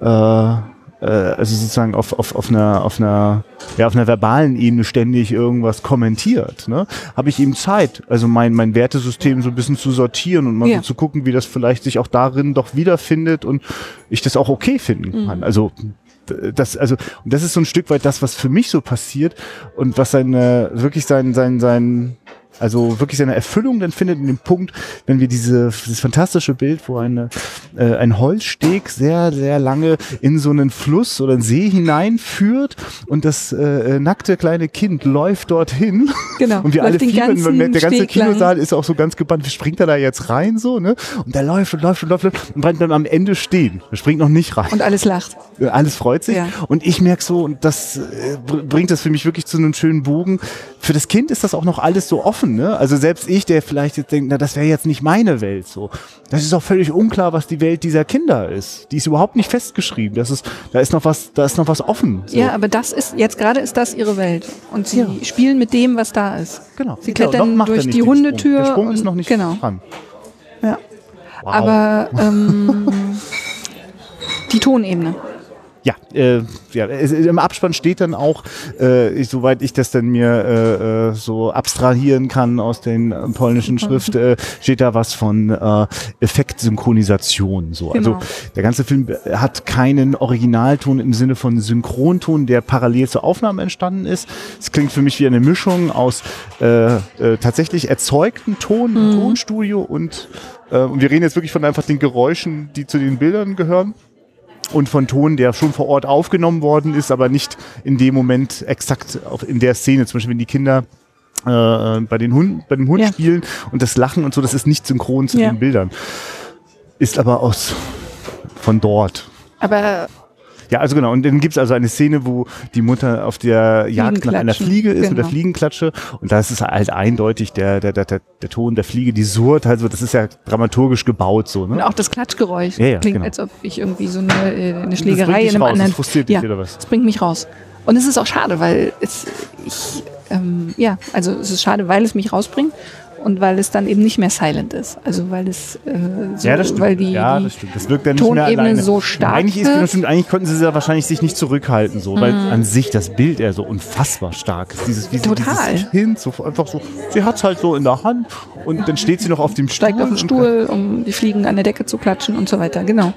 äh, äh, also sozusagen auf, auf, auf einer, auf einer, ja, auf einer verbalen Ebene ständig irgendwas kommentiert, ne, habe ich eben Zeit, also mein, mein Wertesystem so ein bisschen zu sortieren und mal Ja. so zu gucken, wie das vielleicht sich auch darin doch wiederfindet und ich das auch okay finden kann. Also, das, also, und das ist so ein Stück weit das, was für mich so passiert und was seine, wirklich sein, sein, sein, also wirklich seine Erfüllung dann findet in dem Punkt, wenn wir diese, dieses fantastische Bild, wo eine, äh, ein Holzsteg sehr, sehr lange in so einen Fluss oder einen See hineinführt und das äh, äh, nackte kleine Kind läuft dorthin Genau, und wir alle fiebern, man merkt, der ganze Steg lang. Kinosaal ist auch so ganz gebannt, wie springt er da jetzt rein so, ne? Und der läuft und läuft und läuft und bleibt dann am Ende stehen. Er springt noch nicht rein. Und alles lacht. Alles freut sich. Ja. Und ich merke so, und das äh, br- bringt das für mich wirklich zu einem schönen Bogen. Für das Kind ist das auch noch alles so offen. Ne? Also selbst ich, der vielleicht jetzt denkt, na, das wäre jetzt nicht meine Welt so. Das ist auch völlig unklar, was die Welt dieser Kinder ist. Die ist überhaupt nicht festgeschrieben. Das ist, da ist noch was, da ist noch was offen. So. Ja, aber das ist, jetzt gerade ist das ihre Welt. Und sie Ja. spielen mit dem, was da ist. genau. Sie Genau, klettern er durch die. Hundetür Der Sprung ist noch nicht genau. dran. Ja. Wow. Aber ähm, die Tonebene. Ja, äh, ja es, im Abspann steht dann auch, äh, ich, soweit ich das dann mir äh, äh, so abstrahieren kann aus den äh, polnischen Schrift, äh, steht da was von äh, Effektsynchronisation. So. Genau. Also der ganze Film hat keinen Originalton im Sinne von Synchronton, der parallel zur Aufnahme entstanden ist. Es klingt für mich wie eine Mischung aus äh, äh, tatsächlich erzeugten Ton im Tonstudio und, äh, und wir reden jetzt wirklich von einfach den Geräuschen, die zu den Bildern gehören und von Ton, der schon vor Ort aufgenommen worden ist, aber nicht in dem Moment exakt auf, in der Szene. Zum Beispiel, wenn die Kinder äh, bei, den Hund, bei dem Hund Ja. spielen und das Lachen und so, das ist nicht synchron zu Ja. den Bildern. Ist aber aus von dort. Aber Ja, also genau. Und dann gibt's also eine Szene, wo die Mutter auf der Jagd nach einer. Fliege ist, mit der Genau. Fliegenklatsche. Und da ist es halt eindeutig der, der, der, der, der Ton der Fliege, die surrt. Also das ist ja dramaturgisch gebaut so. und Ne? auch das Klatschgeräusch Ja, ja, klingt, genau. als ob ich irgendwie so eine, äh, eine Schlägerei dich in einem raus, das anderen. frustriert dich ja, oder was? Das bringt mich raus. Und es ist auch schade, weil es, ich, ähm, ja, also es ist schade, weil es mich rausbringt. Und weil es dann eben nicht mehr silent ist. Also weil es äh, so, ja, das stimmt. weil die, ja, das stimmt. Das wirkt dann nicht mehr Tonebene alleine. so stark Eigentlich, ist, stimmt, eigentlich konnten sie ja wahrscheinlich sich nicht zurückhalten, so, weil an sich das Bild eher so unfassbar stark ist. Dieses, wie Total. dieses Kind, so einfach so, sie hat es halt so in der Hand und dann steht sie noch auf dem Stuhl. steigt auf den und- Stuhl, um die Fliegen an der Decke zu klatschen und so weiter. Genau.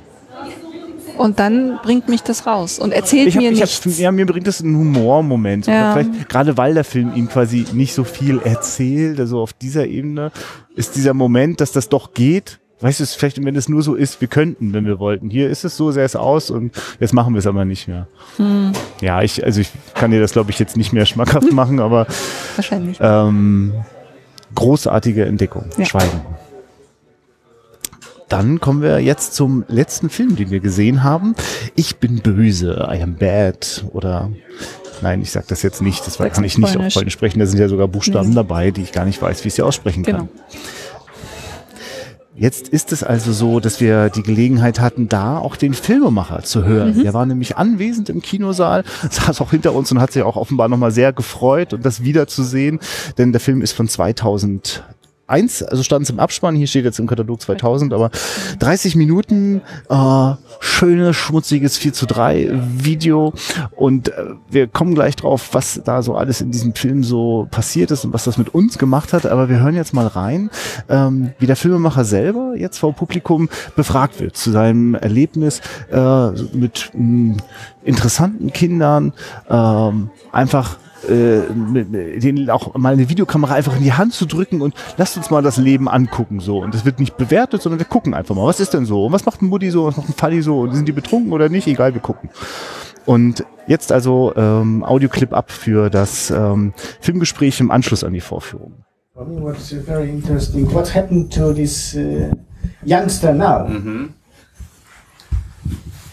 Und dann bringt mich das raus und erzählt hab, mir ich nichts. hab, ja, mir bringt das einen Humormoment. Ja. Gerade weil der Film ihm quasi nicht so viel erzählt, also auf dieser Ebene, ist dieser Moment, dass das doch geht. Weißt du, es ist vielleicht, wenn es nur so ist, wir könnten, wenn wir wollten. Hier ist es so, sehr es aus und jetzt machen wir es aber nicht mehr. Hm. Ja, ich, also ich kann dir das, glaube ich, jetzt nicht mehr schmackhaft machen, aber Wahrscheinlich. ähm, großartige Entdeckung. Ja. Schweigen. Dann kommen wir jetzt zum letzten Film, den wir gesehen haben. Ich bin böse, I am bad oder Nein, ich sag das jetzt nicht. Das Sag's kann ich nicht Polnisch. auf Polnisch sprechen. Da sind ja sogar Buchstaben Nee. dabei, die ich gar nicht weiß, wie ich sie aussprechen Genau. kann. Jetzt ist es also so, dass wir die Gelegenheit hatten, da auch den Filmemacher zu hören. Der war nämlich anwesend im Kinosaal, saß auch hinter uns und hat sich auch offenbar nochmal sehr gefreut, und das wiederzusehen, denn der Film ist von 2001, also stand es im Abspann, hier steht jetzt im Katalog 2000, aber 30 Minuten, äh, schönes, schmutziges 4 zu 3 Video. Und äh, wir kommen gleich drauf, was da so alles in diesem Film so passiert ist und was das mit uns gemacht hat, aber wir hören jetzt mal rein, ähm, wie der Filmemacher selber jetzt vor Publikum befragt wird zu seinem Erlebnis äh, mit mh, interessanten Kindern, ähm, einfach äh, mit, mit denen auch mal eine Videokamera einfach in die Hand zu drücken und lasst uns mal das Leben angucken so und es wird nicht bewertet, sondern wir gucken einfach mal, was ist denn so und was macht ein Mutti so, was macht ein Falli so und sind die betrunken oder nicht, egal, wir gucken. Und jetzt also ähm, Audioclip ab für das ähm, Filmgespräch im Anschluss an die Vorführung. For me, what's very interesting, what happened to this uh, youngster now?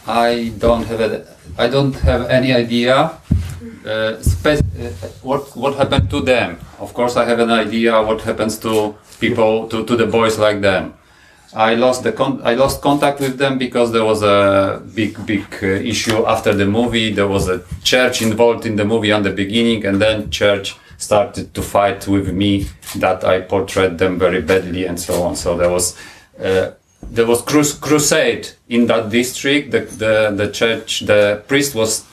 I don't have a, I don't have any idea uh, uh, what what happened to them. Of course, I have an idea what happens to people to, to the boys like them. I lost the con- I lost contact with them because there was a big big uh, issue after the movie. There was a church involved in the movie on the beginning, and then church started to fight with me that I portrayed them very badly and so on. So there was. Uh, there was crus- crusade in that district. The, the, the church, the priest was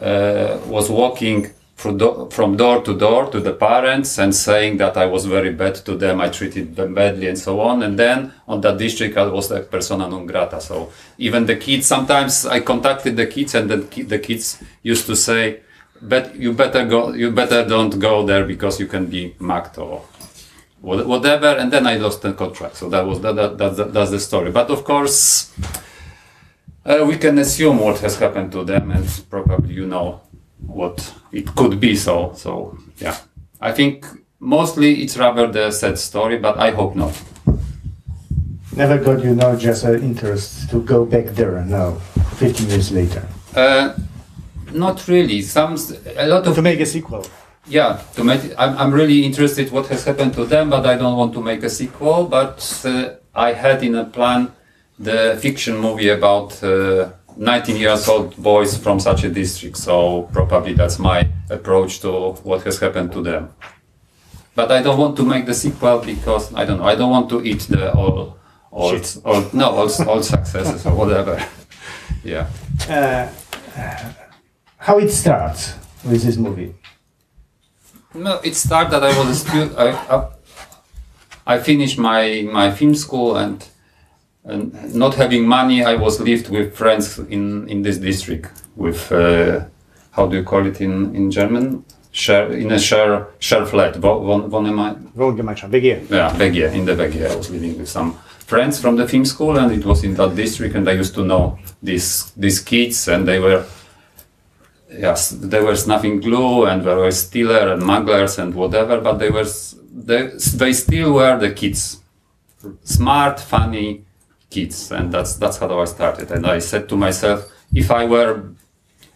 uh, was walking from, do- from door to door to the parents and saying that I was very bad to them, I treated them badly and so on. And then on that district, I was a persona non grata. So even the kids, sometimes I contacted the kids and the, the kids used to say, but you better go, you better don't go there because you can be mugged or whatever. And then I lost the contract. So that was, that, that, that, that's the story. But of course, uh, we can assume what has happened to them, and probably you know what it could be. So, so yeah, I think mostly it's rather the sad story, but I hope not. Never got you know just an interest to go back there now, 15 years later. Uh, not really. Some a lot of To make a sequel. Yeah. To make I'm, I'm really interested what has happened to them, but I don't want to make a sequel. But uh, I had in a plan the fiction movie about. Uh, 19 years old boys from such a district, so probably that's my approach to what has happened to them. But I don't want to make the sequel because I don't know. I don't want to eat the all, all, Shit. all no, all, all successes or whatever. yeah. Uh, how it starts with this movie? No, it started that I was a student. I, I, I finished my, my film school and, and not having money, I was lived with friends in, in this district with, uh, how do you call it in, in German? Share, in a share, share flat. Wo, wo, Wohngemein- Wohngemeinschaft, WG. yeah, Vegie, in the Vegie. I was living with some friends from the film school, and it was in that district, and I used to know these these kids, and they were yes, they were nothing glue, and they were stealer and smugglers and whatever, but they were they, they still were the kids, smart, funny kids, and that's that's how I started. And I said to myself, if I were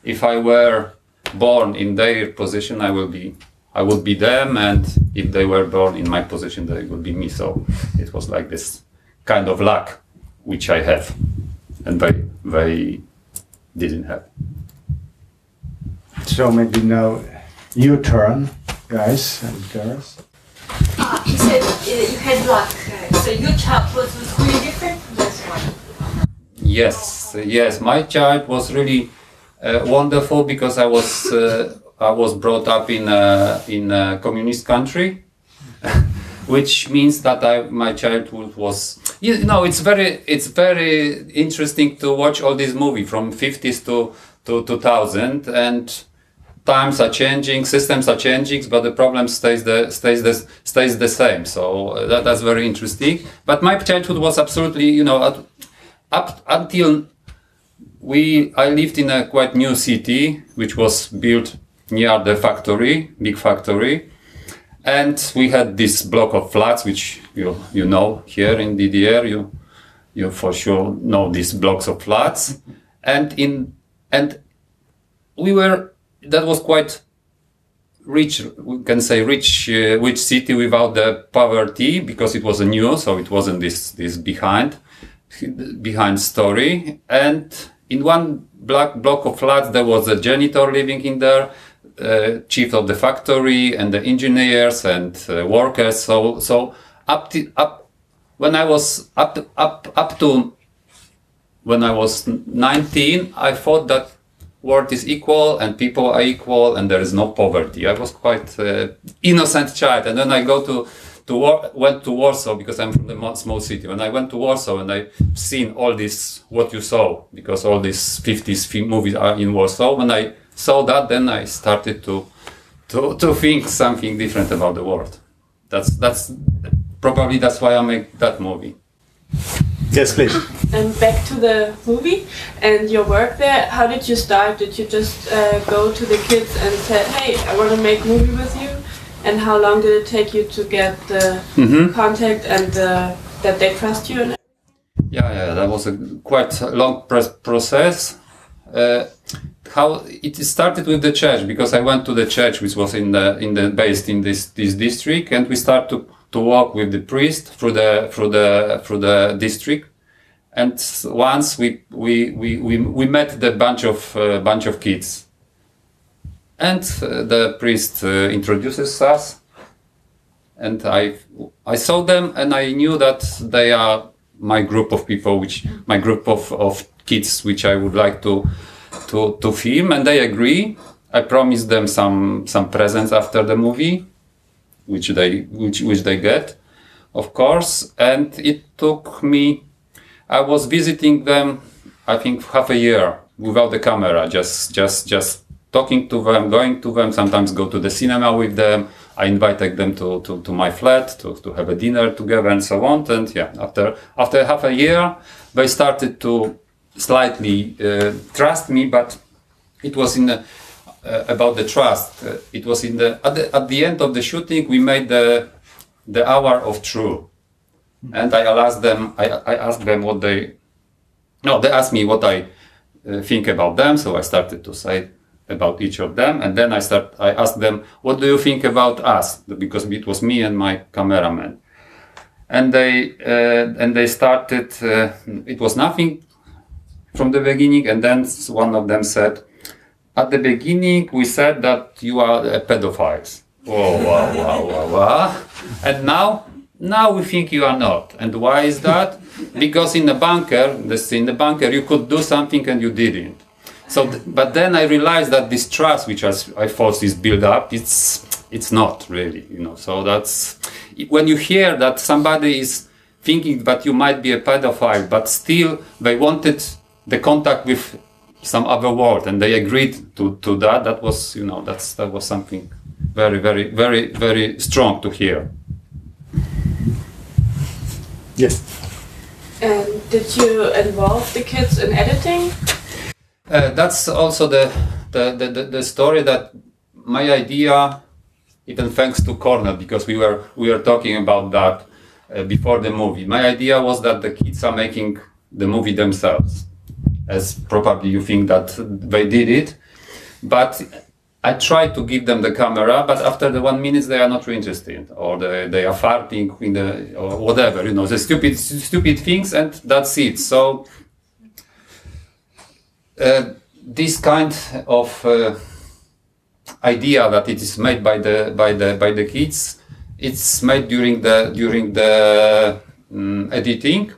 if I were born in their position, I will be, I would be them, and if they were born in my position, they would be me. So it was like this kind of luck, which I have, and they they didn't have. So maybe now your turn, guys and girls. uh, you said uh, you had luck. Uh, so your child was, was really different from this one. Yes, yes. My child was really uh, wonderful because I was uh, I was brought up in a, in a communist country, which means that I, my childhood was you know it's very it's very interesting to watch all these movies from 50s to to 2000 and times are changing systems are changing but the problem stays the stays the stays the same. So uh, that, that's very interesting. But my childhood was absolutely you know at, up until we I lived in a quite new city which was built near the factory big factory. And we had this block of flats which you you know here in DDR you you for sure know these blocks of flats. And in and we were that was quite rich we can say rich uh, rich city without the poverty because it was a new so it wasn't this this behind behind story. And in one black block of flats there was a janitor living in there uh, chief of the factory and the engineers and uh, workers. So so up to up when i was up up up to when i was 19 i thought that world is equal and people are equal and there is no poverty i was quite uh, innocent child and then i go to to War- went to Warsaw because I'm from the small city. When I went to Warsaw and I seen all this what you saw because all these 50s fi- movies are in Warsaw. When I saw that, then I started to to to think something different about the world. That's that's probably that's why I make that movie. Yes, please. And back to the movie and your work there. How did you start? Did you just uh, go to the kids and said, "Hey, I want to make a movie with you"? And how long did it take you to get the contact and uh, that they trust you? Yeah, yeah, that was a quite long pr- process. Uh, how it started with the church because I went to the church which was in the in the based in this this district, and we start to to walk with the priest through the through the through the district. And once we we we we, we met the bunch of uh, bunch of kids, and uh, the priest uh, introduces us, and I I saw them and I knew that they are my group of people, which my group of, of kids, which I would like to to to film, and they agree. I promised them some some presents after the movie, which they which which they get, of course. And it took me. I was visiting them, I think half a year without the camera, just just just talking to them, going to them. Sometimes go to the cinema with them. I invited them to, to, to my flat to, to have a dinner together and so on. And yeah, after after half a year, they started to slightly uh, trust me, but it was in the, uh, about the trust. Uh, it was in the at, the at the end of the shooting we made the the hour of true, and I asked them. I, I asked them what they. No, they asked me what I uh, think about them. So I started to say about each of them, and then I start. I asked them, "What do you think about us?" Because it was me and my cameraman, and they uh, and they started. Uh, it was nothing from the beginning, and then one of them said, "At the beginning, we said that you are a pedophiles." Oh wow wow wow wow! And now now we think you are not. And why is that? because in the bunker, this, in the bunker, you could do something and you didn't. So, th- but then I realized that this trust, which I, I thought is built up, it's it's not really, you know. So that's when you hear that somebody is thinking that you might be a pedophile, but still they wanted the contact with some other world, and they agreed to, to that. That was, you know, that's that was something very, very, very, very strong to hear. Yes. And did you involve the kids in editing? Uh, that's also the, the, the, the, the story that my idea, even thanks to Cornell, because we were we were talking about that uh, before the movie. My idea was that the kids are making the movie themselves, as probably you think that they did it, but I tried to give them the camera, but after the one minute they are not really interested, or they, they are farting in the or whatever, you know, the stupid stupid things, and that's it. So uh, this kind of uh, idea that it is made by the by the by the kids it's made during the during the mm, editing.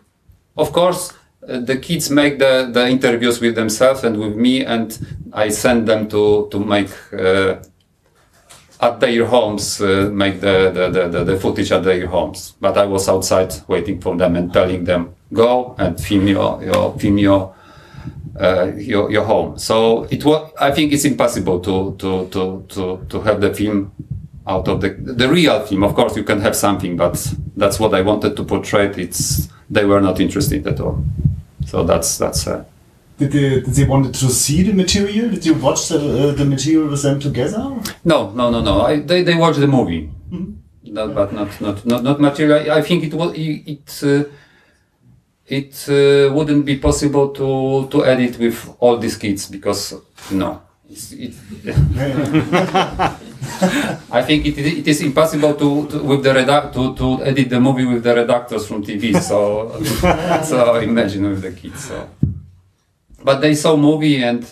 Of course, the kids make the, the interviews with themselves and with me, and I send them to to make uh, at their homes, uh, make the, the, the, the, footage at their homes. But I was outside waiting for them and telling them, go and film your, your film your, uh, your, your home. So it was, I think it's impossible to, to, to, to, to have the film out of the, the real film. Of course, you can have something, but that's what I wanted to portray. It's, they were not interested at all. So that's, that's, uh, Did they, did they wanted to see the material? Did you watch the, uh, the material with them together? No, no, no, no. I, they they watched the movie, no, but not not not not material. I, think it was it it, uh, it uh, wouldn't be possible to to edit with all these kids because no. It's, it, I think it, it is impossible to, to with the to, to edit the movie with the redactors from TV. So so imagine with the kids. So but they saw movie and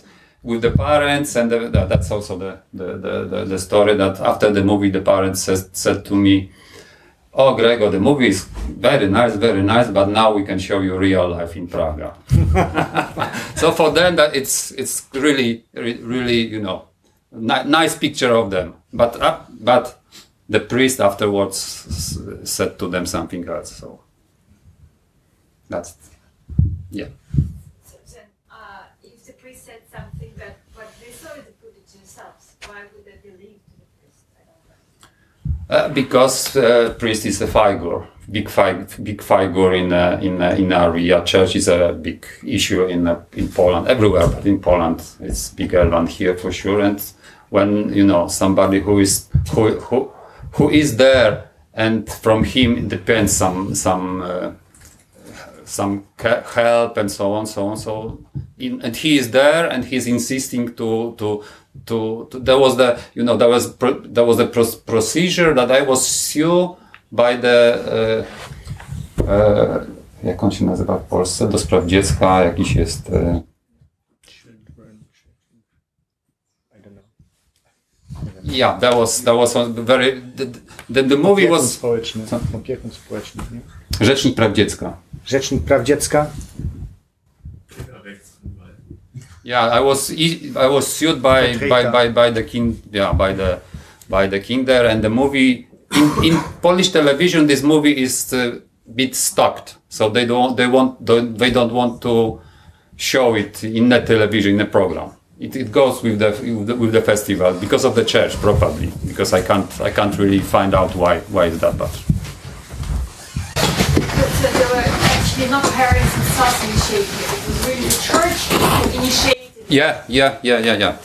with the parents and the, that- that's also the, the, the, the, story that after the movie the parents says, said to me oh gregor the movie is very nice very nice but now we can show you real life in praga. So for them that it's it's really really you know ni- nice picture of them. But uh, but the priest afterwards said to them something else so that's yeah So then, uh, if the priest said something that what they saw in the footage themselves, why would they believe to the priest? I don't know. Uh, because uh, priest is a figure, big fig, big figure in uh, in uh, in area. Church is a big issue in uh, in Poland, everywhere, but in Poland it's bigger than here for sure. And when you know somebody who is who who who is there, and from him depends some some. Uh, some help and so on, so on, so in, and he is there and he's insisting to, to, to, to there was the, you know, there was, pro, there was a pro- procedure that I was sued by the, uh, uh, jak on się nazywa w Polsce, do spraw dziecka, jakiś jest, uh, yeah, that was, that was very, the, the, the movie was społeczny. Społeczny, nie? Rzecznik Praw Dziecka. Rzecznik Praw Dziecka. Yeah, I was I was sued by by, by, by the king yeah by the by the king there. And the movie in, in Polish television this movie is a bit stuck so they don't they want they don't want to show it in the television in the program. It, it goes with the, with the with the festival because of the church probably. Because I can't I can't really find out why why is that but. But so they were actually not parents themselves initiating it. It was really the church initiated. Yeah, yeah, yeah, yeah, yeah.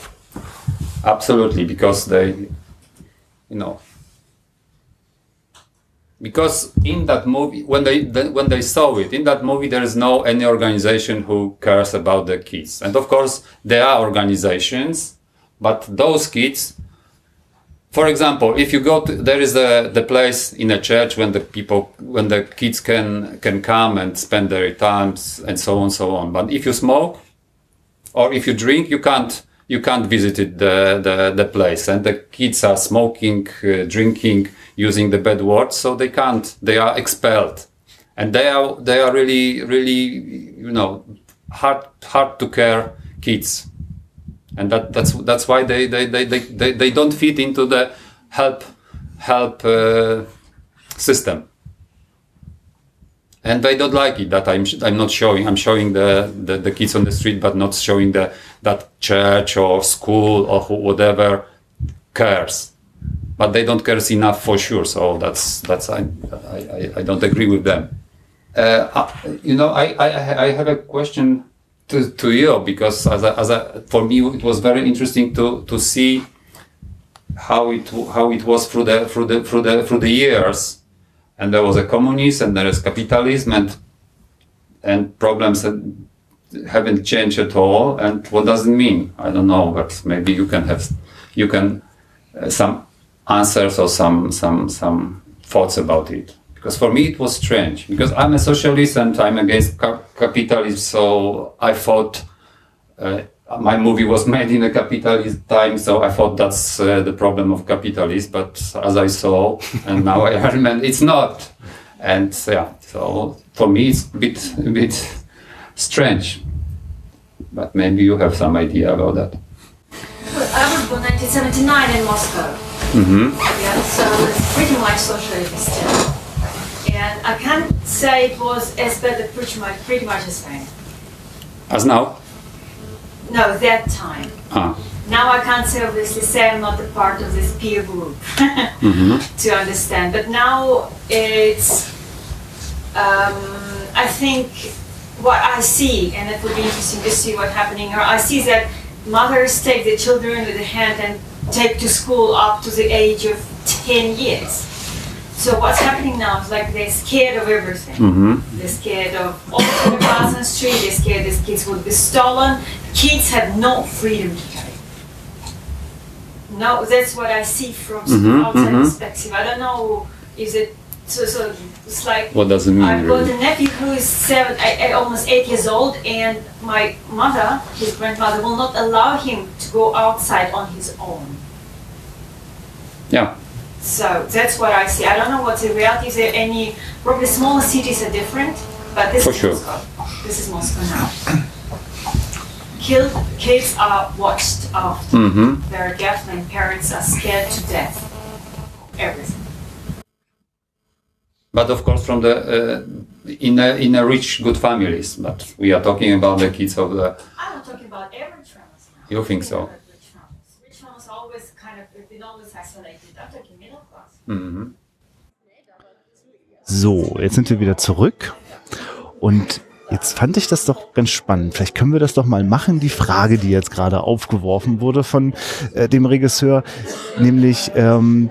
Absolutely, because they, you know, because in that movie, when they then- when they saw it in that movie, there is no any organization who cares about the kids, and of course there are organizations, but those kids. For example, if you go to there is a the place in a church when the people when the kids can can come and spend their times and so on so on. But if you smoke, or if you drink, you can't you can't visit it, the, the the place, and the kids are smoking, uh, drinking, using the bad words, so they can't. They are expelled, and they are they are really really you know hard hard to care kids, and that that's that's why they they they they, they, they don't fit into the help help uh, system. And they don't like it that I'm I'm not showing I'm showing the, the, the kids on the street but not showing the that church or school or whatever cares. But they don't care enough for sure so that's that's I I, I- don't agree with them. Uh, uh, you know I, I I have a question to, to you because as a, as a for me it was very interesting to to see how it how it was through the through the through the through the years. And there was a communism and there is capitalism and and problems that haven't changed at all. And what does it mean? I don't know but maybe you can have you can uh, some answers or some some some thoughts about it because for me it was strange because i'm a socialist and i'm against cap- capitalism so i thought uh, my movie was made in a capitalist time, so I thought that's uh, the problem of capitalism. But as I saw, and now I remember it's not. And yeah, so for me it's a bit a bit strange. But maybe you have some idea about that. Well, I was born 1979 in Moscow. Mm-hmm. Yeah, so it's pretty much socialist still. I can't say it was as bad as pretty much, pretty much as Spain. As now? No, that time. Ah. Now I can't say obviously say I'm not a part of this peer group Mm-hmm. to understand. But now it's, um, I think what I see, and it would be interesting to see what's happening here. I see that mothers take their children with the hand and take to school up to the age of 10 years. So what's happening now is like they're scared of everything. Mm-hmm. They're scared of all the cars on the street. They're scared these kids would be stolen. Kids have no freedom today. No, that's what I see from Mhm, outside mhm. perspective. I don't know, is it so? So it's like What does it mean? I've got Really? a nephew who is seven, I, almost eight years old, and my mother, his grandmother, will not allow him to go outside on his own. Yeah. So that's what I see. I don't know what's the reality. Is there any? Probably smaller cities are different, but this For is sure. Moscow. This is Moscow now. Killed kids are watched after. Mm-hmm. They're deaf, and parents are scared to death. Everything. But of course, from the uh, in a in a rich, good families. But we are talking about the kids of the. I'm not talking about every families. You think so? Rich families. Rich always kind of been always isolated. I'm talking. So, jetzt sind wir wieder zurück. Und jetzt fand ich das doch ganz spannend. Vielleicht können wir das doch mal machen, die Frage, die jetzt gerade aufgeworfen wurde von äh, dem Regisseur, nämlich, ähm,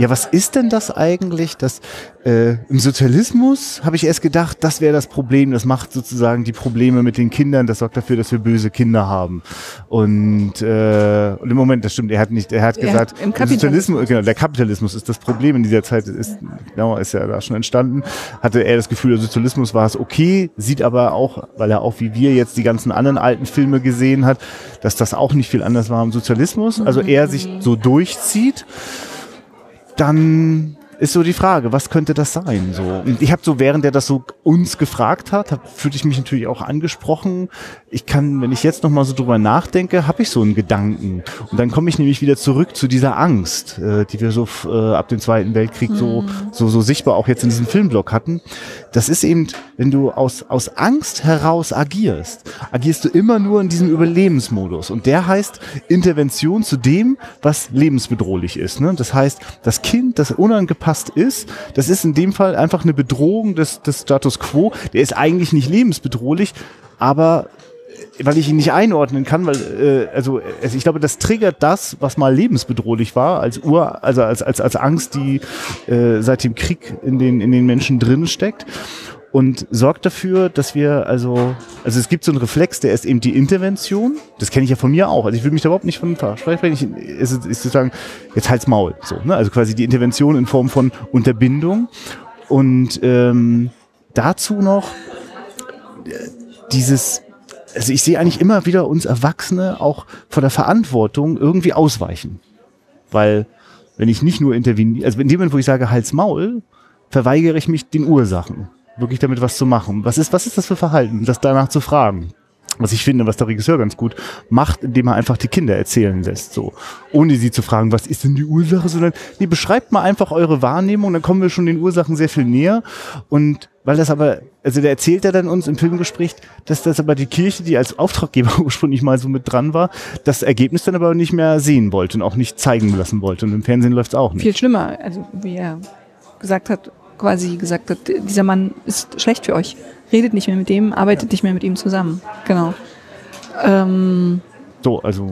ja, was ist denn das eigentlich, dass äh, im Sozialismus habe ich erst gedacht, das wäre das Problem, das macht sozusagen die Probleme mit den Kindern, das sorgt dafür, dass wir böse Kinder haben. Und, äh, und im Moment, das stimmt, er hat nicht, er hat Er gesagt, hat im der Sozialismus, genau, der Kapitalismus ist das Problem. In dieser Zeit, ist, genau, ist ja da schon entstanden, hatte er das Gefühl, der Sozialismus war es okay, sieht aber auch, weil er auch wie wir jetzt die ganzen anderen alten Filme gesehen hat, dass das auch nicht viel anders war im Sozialismus, also er sich so durchzieht dann ist so die Frage, was könnte das sein? So, und ich habe so, während er das so uns gefragt hat, fühlte ich mich natürlich auch angesprochen. Ich kann, wenn ich jetzt noch mal so drüber nachdenke, habe ich so einen Gedanken. Und dann komme ich nämlich wieder zurück zu dieser Angst, äh, die wir so äh, ab dem Zweiten Weltkrieg so, so so sichtbar auch jetzt in diesem Filmblock hatten. Das ist eben, wenn du aus aus Angst heraus agierst, agierst du immer nur in diesem Überlebensmodus. Und der heißt Intervention zu dem, was lebensbedrohlich ist. Ne? Das heißt, das Kind, das unangepasst ist, das ist in dem Fall einfach eine Bedrohung des, des Status quo. Der ist eigentlich nicht lebensbedrohlich, aber weil ich ihn nicht einordnen kann, weil äh, also, also ich glaube, das triggert das, was mal lebensbedrohlich war, als Ur, also als als als Angst, die äh, seit dem Krieg in den in den Menschen drin steckt und sorgt dafür, dass wir also also es gibt so einen Reflex, der ist eben die Intervention. Das kenne ich ja von mir auch. Also ich will mich da überhaupt nicht von versprechen. Ich, es ist, ist sozusagen jetzt halt's Maul so. Ne? Also quasi die Intervention in Form von Unterbindung und ähm, dazu noch äh, dieses also ich sehe eigentlich immer wieder uns Erwachsene auch von der Verantwortung irgendwie ausweichen. Weil wenn ich nicht nur interveniere, also in dem Moment, wo ich sage Hals Maul, verweigere ich mich den Ursachen, wirklich damit was zu machen. Was ist, was ist das für Verhalten, das danach zu fragen? Was ich finde, was der Regisseur ganz gut macht, indem er einfach die Kinder erzählen lässt, so. Ohne sie zu fragen, was ist denn die Ursache, sondern, nee, beschreibt mal einfach eure Wahrnehmung, dann kommen wir schon den Ursachen sehr viel näher. Und weil das aber, also der erzählt er dann uns im Filmgespräch, dass das aber die Kirche, die als Auftraggeber ursprünglich mal so mit dran war, das Ergebnis dann aber nicht mehr sehen wollte und auch nicht zeigen lassen wollte. Und im Fernsehen läuft es auch nicht. Viel schlimmer. Also wie er gesagt hat, quasi gesagt hat, dieser Mann ist schlecht für euch. Redet nicht mehr mit dem, arbeitet nicht mehr mit ihm zusammen. Genau. Ähm, So, also,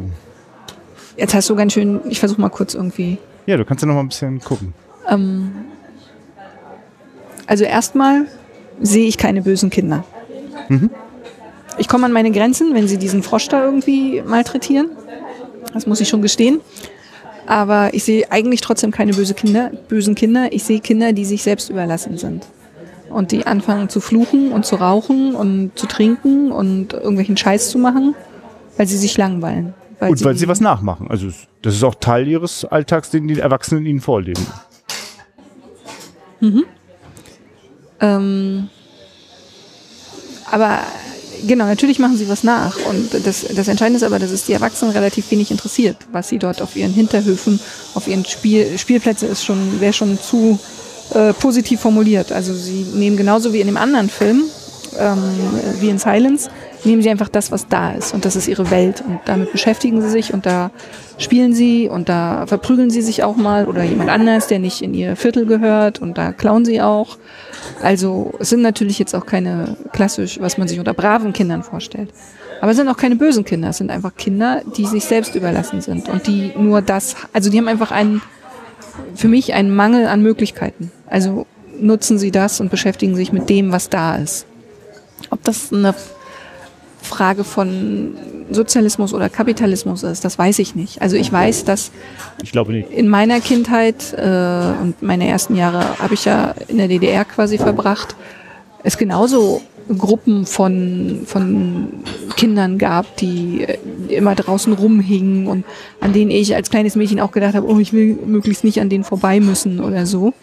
jetzt hast du ganz schön, ich versuche mal kurz irgendwie. ja, du kannst ja noch mal ein bisschen gucken. Ähm, also erstmal sehe ich keine bösen Kinder. Ich komme an meine Grenzen, wenn sie diesen Frosch da irgendwie malträtieren. Das muss ich schon gestehen. Aber ich sehe eigentlich trotzdem keine böse Kinder, bösen Kinder. Ich sehe Kinder, die sich selbst überlassen sind. Und die anfangen zu fluchen und zu rauchen und zu trinken und irgendwelchen Scheiß zu machen. weil sie sich langweilen. Weil Und weil sie was nachmachen. Also das ist auch Teil ihres Alltags, den die Erwachsenen ihnen vorleben. Ähm, aber genau, natürlich machen sie was nach. Und das, das Entscheidende ist aber, dass es die Erwachsenen relativ wenig interessiert, was sie dort auf ihren Hinterhöfen, auf ihren Spiel, Spielplätze ist schon, wäre schon zu äh, positiv formuliert. Also sie nehmen genauso wie in dem anderen Film, ähm, wie in Silence, nehmen sie einfach das, was da ist. Und das ist ihre Welt. Und damit beschäftigen sie sich und da spielen sie und da verprügeln sie sich auch mal oder jemand anders, der nicht in ihr Viertel gehört und da klauen sie auch. Also es sind natürlich jetzt auch keine klassisch, was man sich unter braven Kindern vorstellt. Aber es sind auch keine bösen Kinder. Es sind einfach Kinder, die sich selbst überlassen sind und die nur das, also die haben einfach einen, für mich einen Mangel an Möglichkeiten. Also nutzen sie das und beschäftigen sich mit dem, was da ist. Ob das eine Frage von Sozialismus oder Kapitalismus ist, das weiß ich nicht. Also ich weiß, dass Ich in meiner Kindheit äh, und meine ersten Jahre habe ich ja in der DDR quasi verbracht, es genauso Gruppen von, von Kindern gab, die äh, immer draußen rumhingen und an denen ich als kleines Mädchen auch gedacht habe, oh, ich will möglichst nicht an denen vorbei müssen oder so.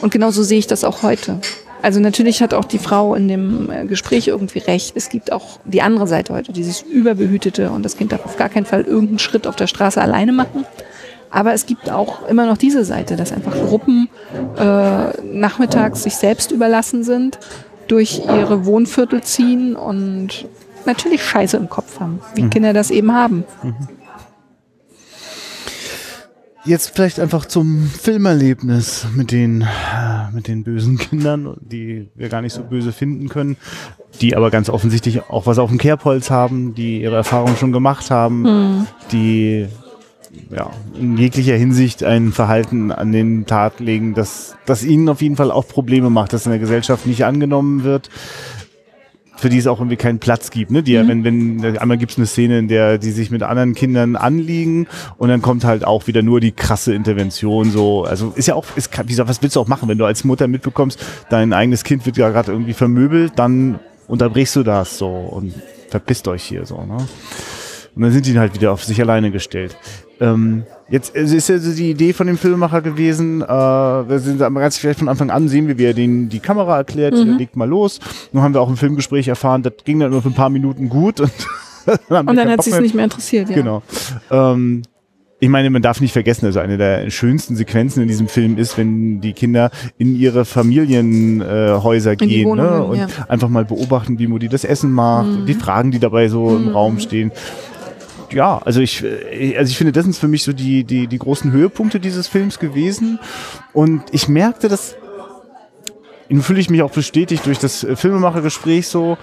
Und genauso sehe ich das auch heute. Also natürlich hat auch die Frau in dem äh, Gespräch irgendwie recht. Es gibt auch die andere Seite heute, dieses Überbehütete und das Kind darf auf gar keinen Fall irgendeinen Schritt auf der Straße alleine machen. Aber es gibt auch immer noch diese Seite, dass einfach Gruppen äh, nachmittags sich selbst überlassen sind, durch ihre Wohnviertel ziehen und natürlich Scheiße im Kopf haben, wie Kinder das eben haben. Jetzt vielleicht einfach zum Filmerlebnis mit den, äh, mit den bösen Kindern, die wir gar nicht so böse finden können, die aber ganz offensichtlich auch was auf dem Kerbholz haben, die ihre Erfahrungen schon gemacht haben, die ja, in jeglicher Hinsicht ein Verhalten an den Tag legen, das, das ihnen auf jeden Fall auch Probleme macht, das in der Gesellschaft nicht angenommen wird für die es auch irgendwie keinen Platz gibt. Ne? Die ja, wenn, wenn, einmal gibt es eine Szene, in der die sich mit anderen Kindern anliegen und dann kommt halt auch wieder nur die krasse Intervention. So, also ist ja auch, ist, wie gesagt, was willst du auch machen, wenn du als Mutter mitbekommst, dein eigenes Kind wird ja gerade irgendwie vermöbelt, dann unterbrichst du das so und verpisst euch hier so. Ne? Und dann sind die halt wieder auf sich alleine gestellt. Ähm, jetzt ist ja so die Idee von dem Filmemacher gewesen, äh, wir sind ganz vielleicht von Anfang an sehen wir, wie er den die Kamera erklärt, er legt mal los. Nun haben wir auch im Filmgespräch erfahren, das ging dann nur für ein paar Minuten gut und dann, Und dann hat sie es nicht mehr interessiert. Ja. Genau. Ähm, ich meine, man darf nicht vergessen, also eine der schönsten Sequenzen in diesem Film ist, wenn die Kinder in ihre Familienhäuser äh, gehen ne? Wohnungen, und ja. einfach mal beobachten, wie Mutti das Essen macht, Mhm. die Fragen, die dabei so im Raum stehen. Ja, also ich, äh, also ich finde, das sind für mich so die, die, die großen Höhepunkte dieses Films gewesen. Und ich merkte, dass, nun fühle ich mich auch bestätigt durch das äh, Filmemachergespräch so,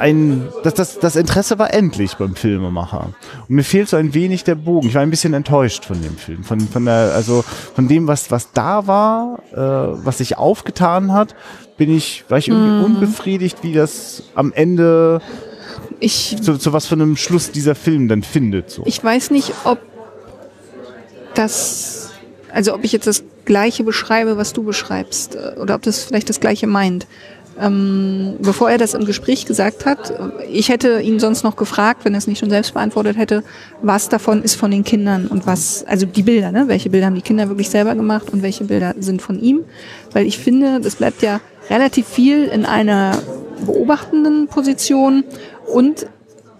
ein, das, das, das Interesse war endlich beim Filmemacher. Und mir fehlt so ein wenig der Bogen. Ich war ein bisschen enttäuscht von dem Film. Von, von der, also von dem, was, was da war, äh, was sich aufgetan hat, bin ich, war ich irgendwie unbefriedigt, wie das am Ende Ich, zu, zu was für einem Schluss dieser Film dann findet. So. ich weiß nicht, ob das, also ob ich jetzt das Gleiche beschreibe, was du beschreibst, äh, oder ob das vielleicht das Gleiche meint. Ähm, bevor er das im Gespräch gesagt hat, ich hätte ihn sonst noch gefragt, wenn er es nicht schon selbst beantwortet hätte, was davon ist von den Kindern und was, also die Bilder, ne? welche Bilder haben die Kinder wirklich selber gemacht und welche Bilder sind von ihm. Weil ich finde, das bleibt ja relativ viel in einer beobachtenden Position und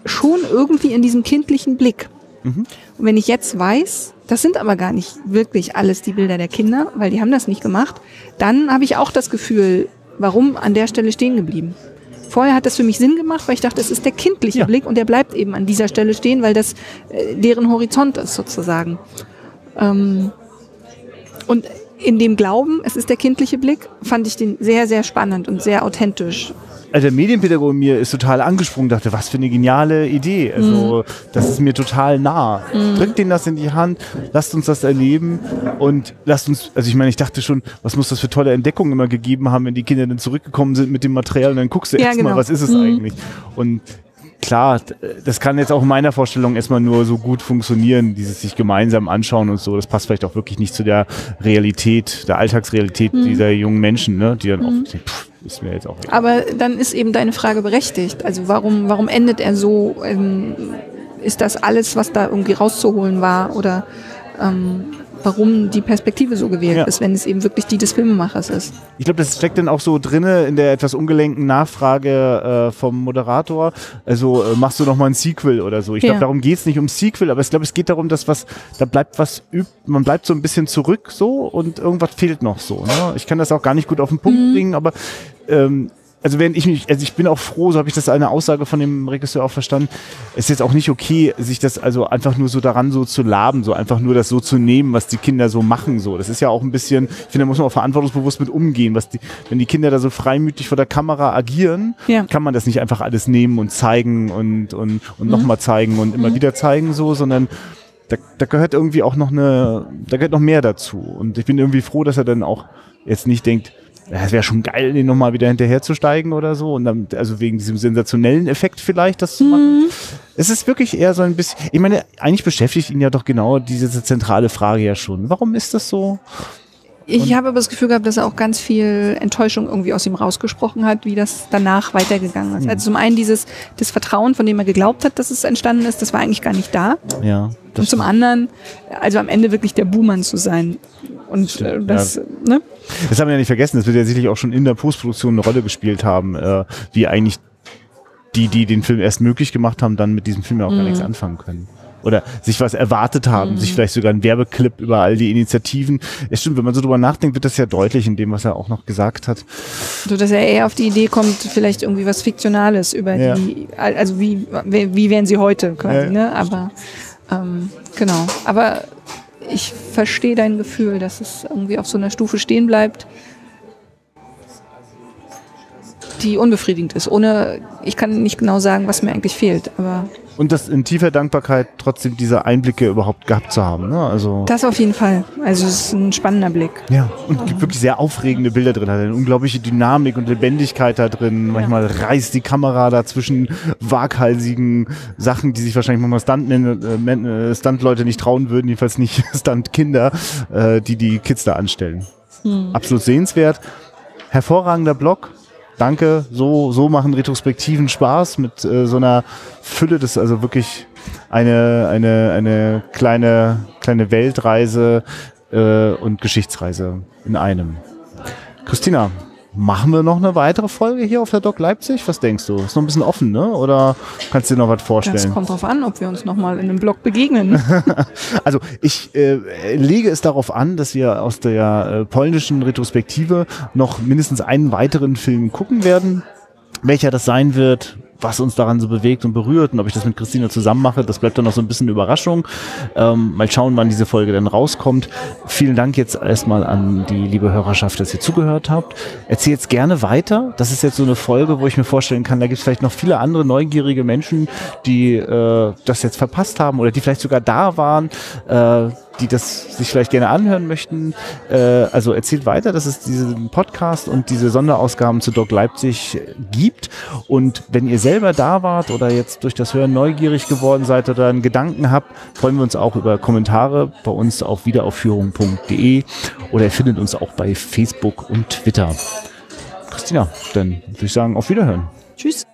schon irgendwie in diesem kindlichen Blick. Und wenn ich jetzt weiß, das sind aber gar nicht wirklich alles die Bilder der Kinder, weil die haben das nicht gemacht, dann habe ich auch das Gefühl, warum an der Stelle stehen geblieben. Vorher hat das für mich Sinn gemacht, weil ich dachte, es ist der kindliche Ja. Blick und der bleibt eben an dieser Stelle stehen, weil das äh, deren Horizont ist sozusagen. Ähm, und in dem Glauben, es ist der kindliche Blick, fand ich den sehr, sehr spannend und sehr authentisch. Also der Medienpädagoge in mir ist total angesprungen, dachte, was für eine geniale Idee. Also das ist mir total nah. Drückt denen das in die Hand, lasst uns das erleben und lasst uns, also ich meine, ich dachte schon, was muss das für tolle Entdeckungen immer gegeben haben, wenn die Kinder dann zurückgekommen sind mit dem Material und dann guckst du Ja, erstmal, genau. was ist es eigentlich. Und klar, das kann jetzt auch in meiner Vorstellung erstmal nur so gut funktionieren, dieses sich gemeinsam anschauen und so. Das passt vielleicht auch wirklich nicht zu der Realität, der Alltagsrealität dieser jungen Menschen, ne? die dann auch, pff, ist mir jetzt auch egal. Aber dann ist eben deine Frage berechtigt. Also warum, warum endet er so? Ähm, ist das alles, was da irgendwie rauszuholen war? Oder ähm, warum die Perspektive so gewählt Ja. ist, wenn es eben wirklich die des Filmemachers ist? Ich glaube, das steckt dann auch so drinne in der etwas ungelenken Nachfrage äh, vom Moderator. Also äh, machst du noch mal ein Sequel oder so. Ich glaube, Ja. darum geht es nicht um Sequel, aber ich glaube, es geht darum, dass was, da bleibt was üb, man bleibt so ein bisschen zurück so und irgendwas fehlt noch so. Ne? Ich kann das auch gar nicht gut auf den Punkt bringen, aber ähm, also wenn ich mich, also ich bin auch froh, so habe ich das eine Aussage von dem Regisseur auch verstanden. Es ist jetzt auch nicht okay, sich das also einfach nur so daran so zu laben, so einfach nur das so zu nehmen, was die Kinder so machen. So, das ist ja auch ein bisschen, ich finde, da muss man auch verantwortungsbewusst mit umgehen. Was die, wenn die Kinder da so freimütig vor der Kamera agieren, Ja. kann man das nicht einfach alles nehmen und zeigen und und und nochmal zeigen und immer wieder zeigen so, sondern da, da gehört irgendwie auch noch eine, da gehört noch mehr dazu. Und ich bin irgendwie froh, dass er dann auch jetzt nicht denkt, ja, es wäre schon geil, den nochmal wieder hinterherzusteigen oder so. Und dann, also wegen diesem sensationellen Effekt vielleicht das zu machen. Es ist wirklich eher so ein bisschen, ich meine, eigentlich beschäftigt ihn ja doch genau diese zentrale Frage ja schon. Warum ist das so? Ich habe aber das Gefühl gehabt, dass er auch ganz viel Enttäuschung irgendwie aus ihm rausgesprochen hat, wie das danach weitergegangen ist. Also zum einen dieses das Vertrauen, von dem er geglaubt hat, dass es entstanden ist, das war eigentlich gar nicht da. Ja. Und zum anderen, also am Ende wirklich der Buhmann zu sein. Und äh, das, ne? Das haben wir ja nicht vergessen, das wird ja sicherlich auch schon in der Postproduktion eine Rolle gespielt haben, äh, wie eigentlich die, die den Film erst möglich gemacht haben, dann mit diesem Film ja auch gar nichts anfangen können. Oder sich was erwartet haben, sich vielleicht sogar ein Werbeclip über all die Initiativen. Es stimmt, wenn man so drüber nachdenkt, wird das ja deutlich in dem, was er auch noch gesagt hat. So dass er eher auf die Idee kommt, vielleicht irgendwie was Fiktionales über Ja. die, also wie, wie wie wären sie heute quasi, Ja. ne? Aber ähm, genau. Aber ich verstehe dein Gefühl, dass es irgendwie auf so einer Stufe stehen bleibt, die unbefriedigend ist. Ohne, ich kann nicht genau sagen, was mir eigentlich fehlt, aber Und das in tiefer Dankbarkeit trotzdem diese Einblicke überhaupt gehabt zu haben. Ne? Also das auf jeden Fall. Also es ist ein spannender Blick. ja, und gibt wirklich sehr aufregende Bilder drin. Hat eine unglaubliche Dynamik und Lebendigkeit da drin. Manchmal reißt die Kamera da zwischen waghalsigen Sachen, die sich wahrscheinlich manchmal Stuntmen, äh, Men- äh, Stuntleute nicht trauen würden, jedenfalls nicht Stuntkinder, äh, die die Kids da anstellen. Absolut sehenswert. Hervorragender Blog. Danke. So, so machen Retrospektiven Spaß mit äh, so einer Fülle. Das ist also wirklich eine, eine, eine kleine, kleine Weltreise äh, und Geschichtsreise in einem. Christina, machen wir noch eine weitere Folge hier auf der Doc Leipzig? Was denkst du? Ist noch ein bisschen offen, ne? Oder kannst du dir noch was Das vorstellen? kommt drauf an, ob wir uns nochmal in einem Blog begegnen. Also ich äh, lege es darauf an, dass wir aus der äh, polnischen Retrospektive noch mindestens einen weiteren Film gucken werden. Welcher das sein wird, was uns daran so bewegt und berührt und ob ich das mit Christina zusammen mache, das bleibt dann noch so ein bisschen Überraschung. Ähm, mal schauen, wann diese Folge dann rauskommt. Vielen Dank jetzt erstmal an die liebe Hörerschaft, dass ihr zugehört habt. Erzählt jetzt gerne weiter. Das ist jetzt so eine Folge, wo ich mir vorstellen kann, da gibt es vielleicht noch viele andere neugierige Menschen, die äh, das jetzt verpasst haben oder die vielleicht sogar da waren, äh, die das sich vielleicht gerne anhören möchten. Äh, also erzählt weiter, dass es diesen Podcast und diese Sonderausgaben zu Doc Leipzig gibt. Und wenn ihr selber da wart oder jetzt durch das Hören neugierig geworden seid oder einen Gedanken habt, freuen wir uns auch über Kommentare bei uns auf wiederaufführung.de oder ihr findet uns auch bei Facebook und Twitter. Christina, dann würde ich sagen, auf Wiederhören. Tschüss.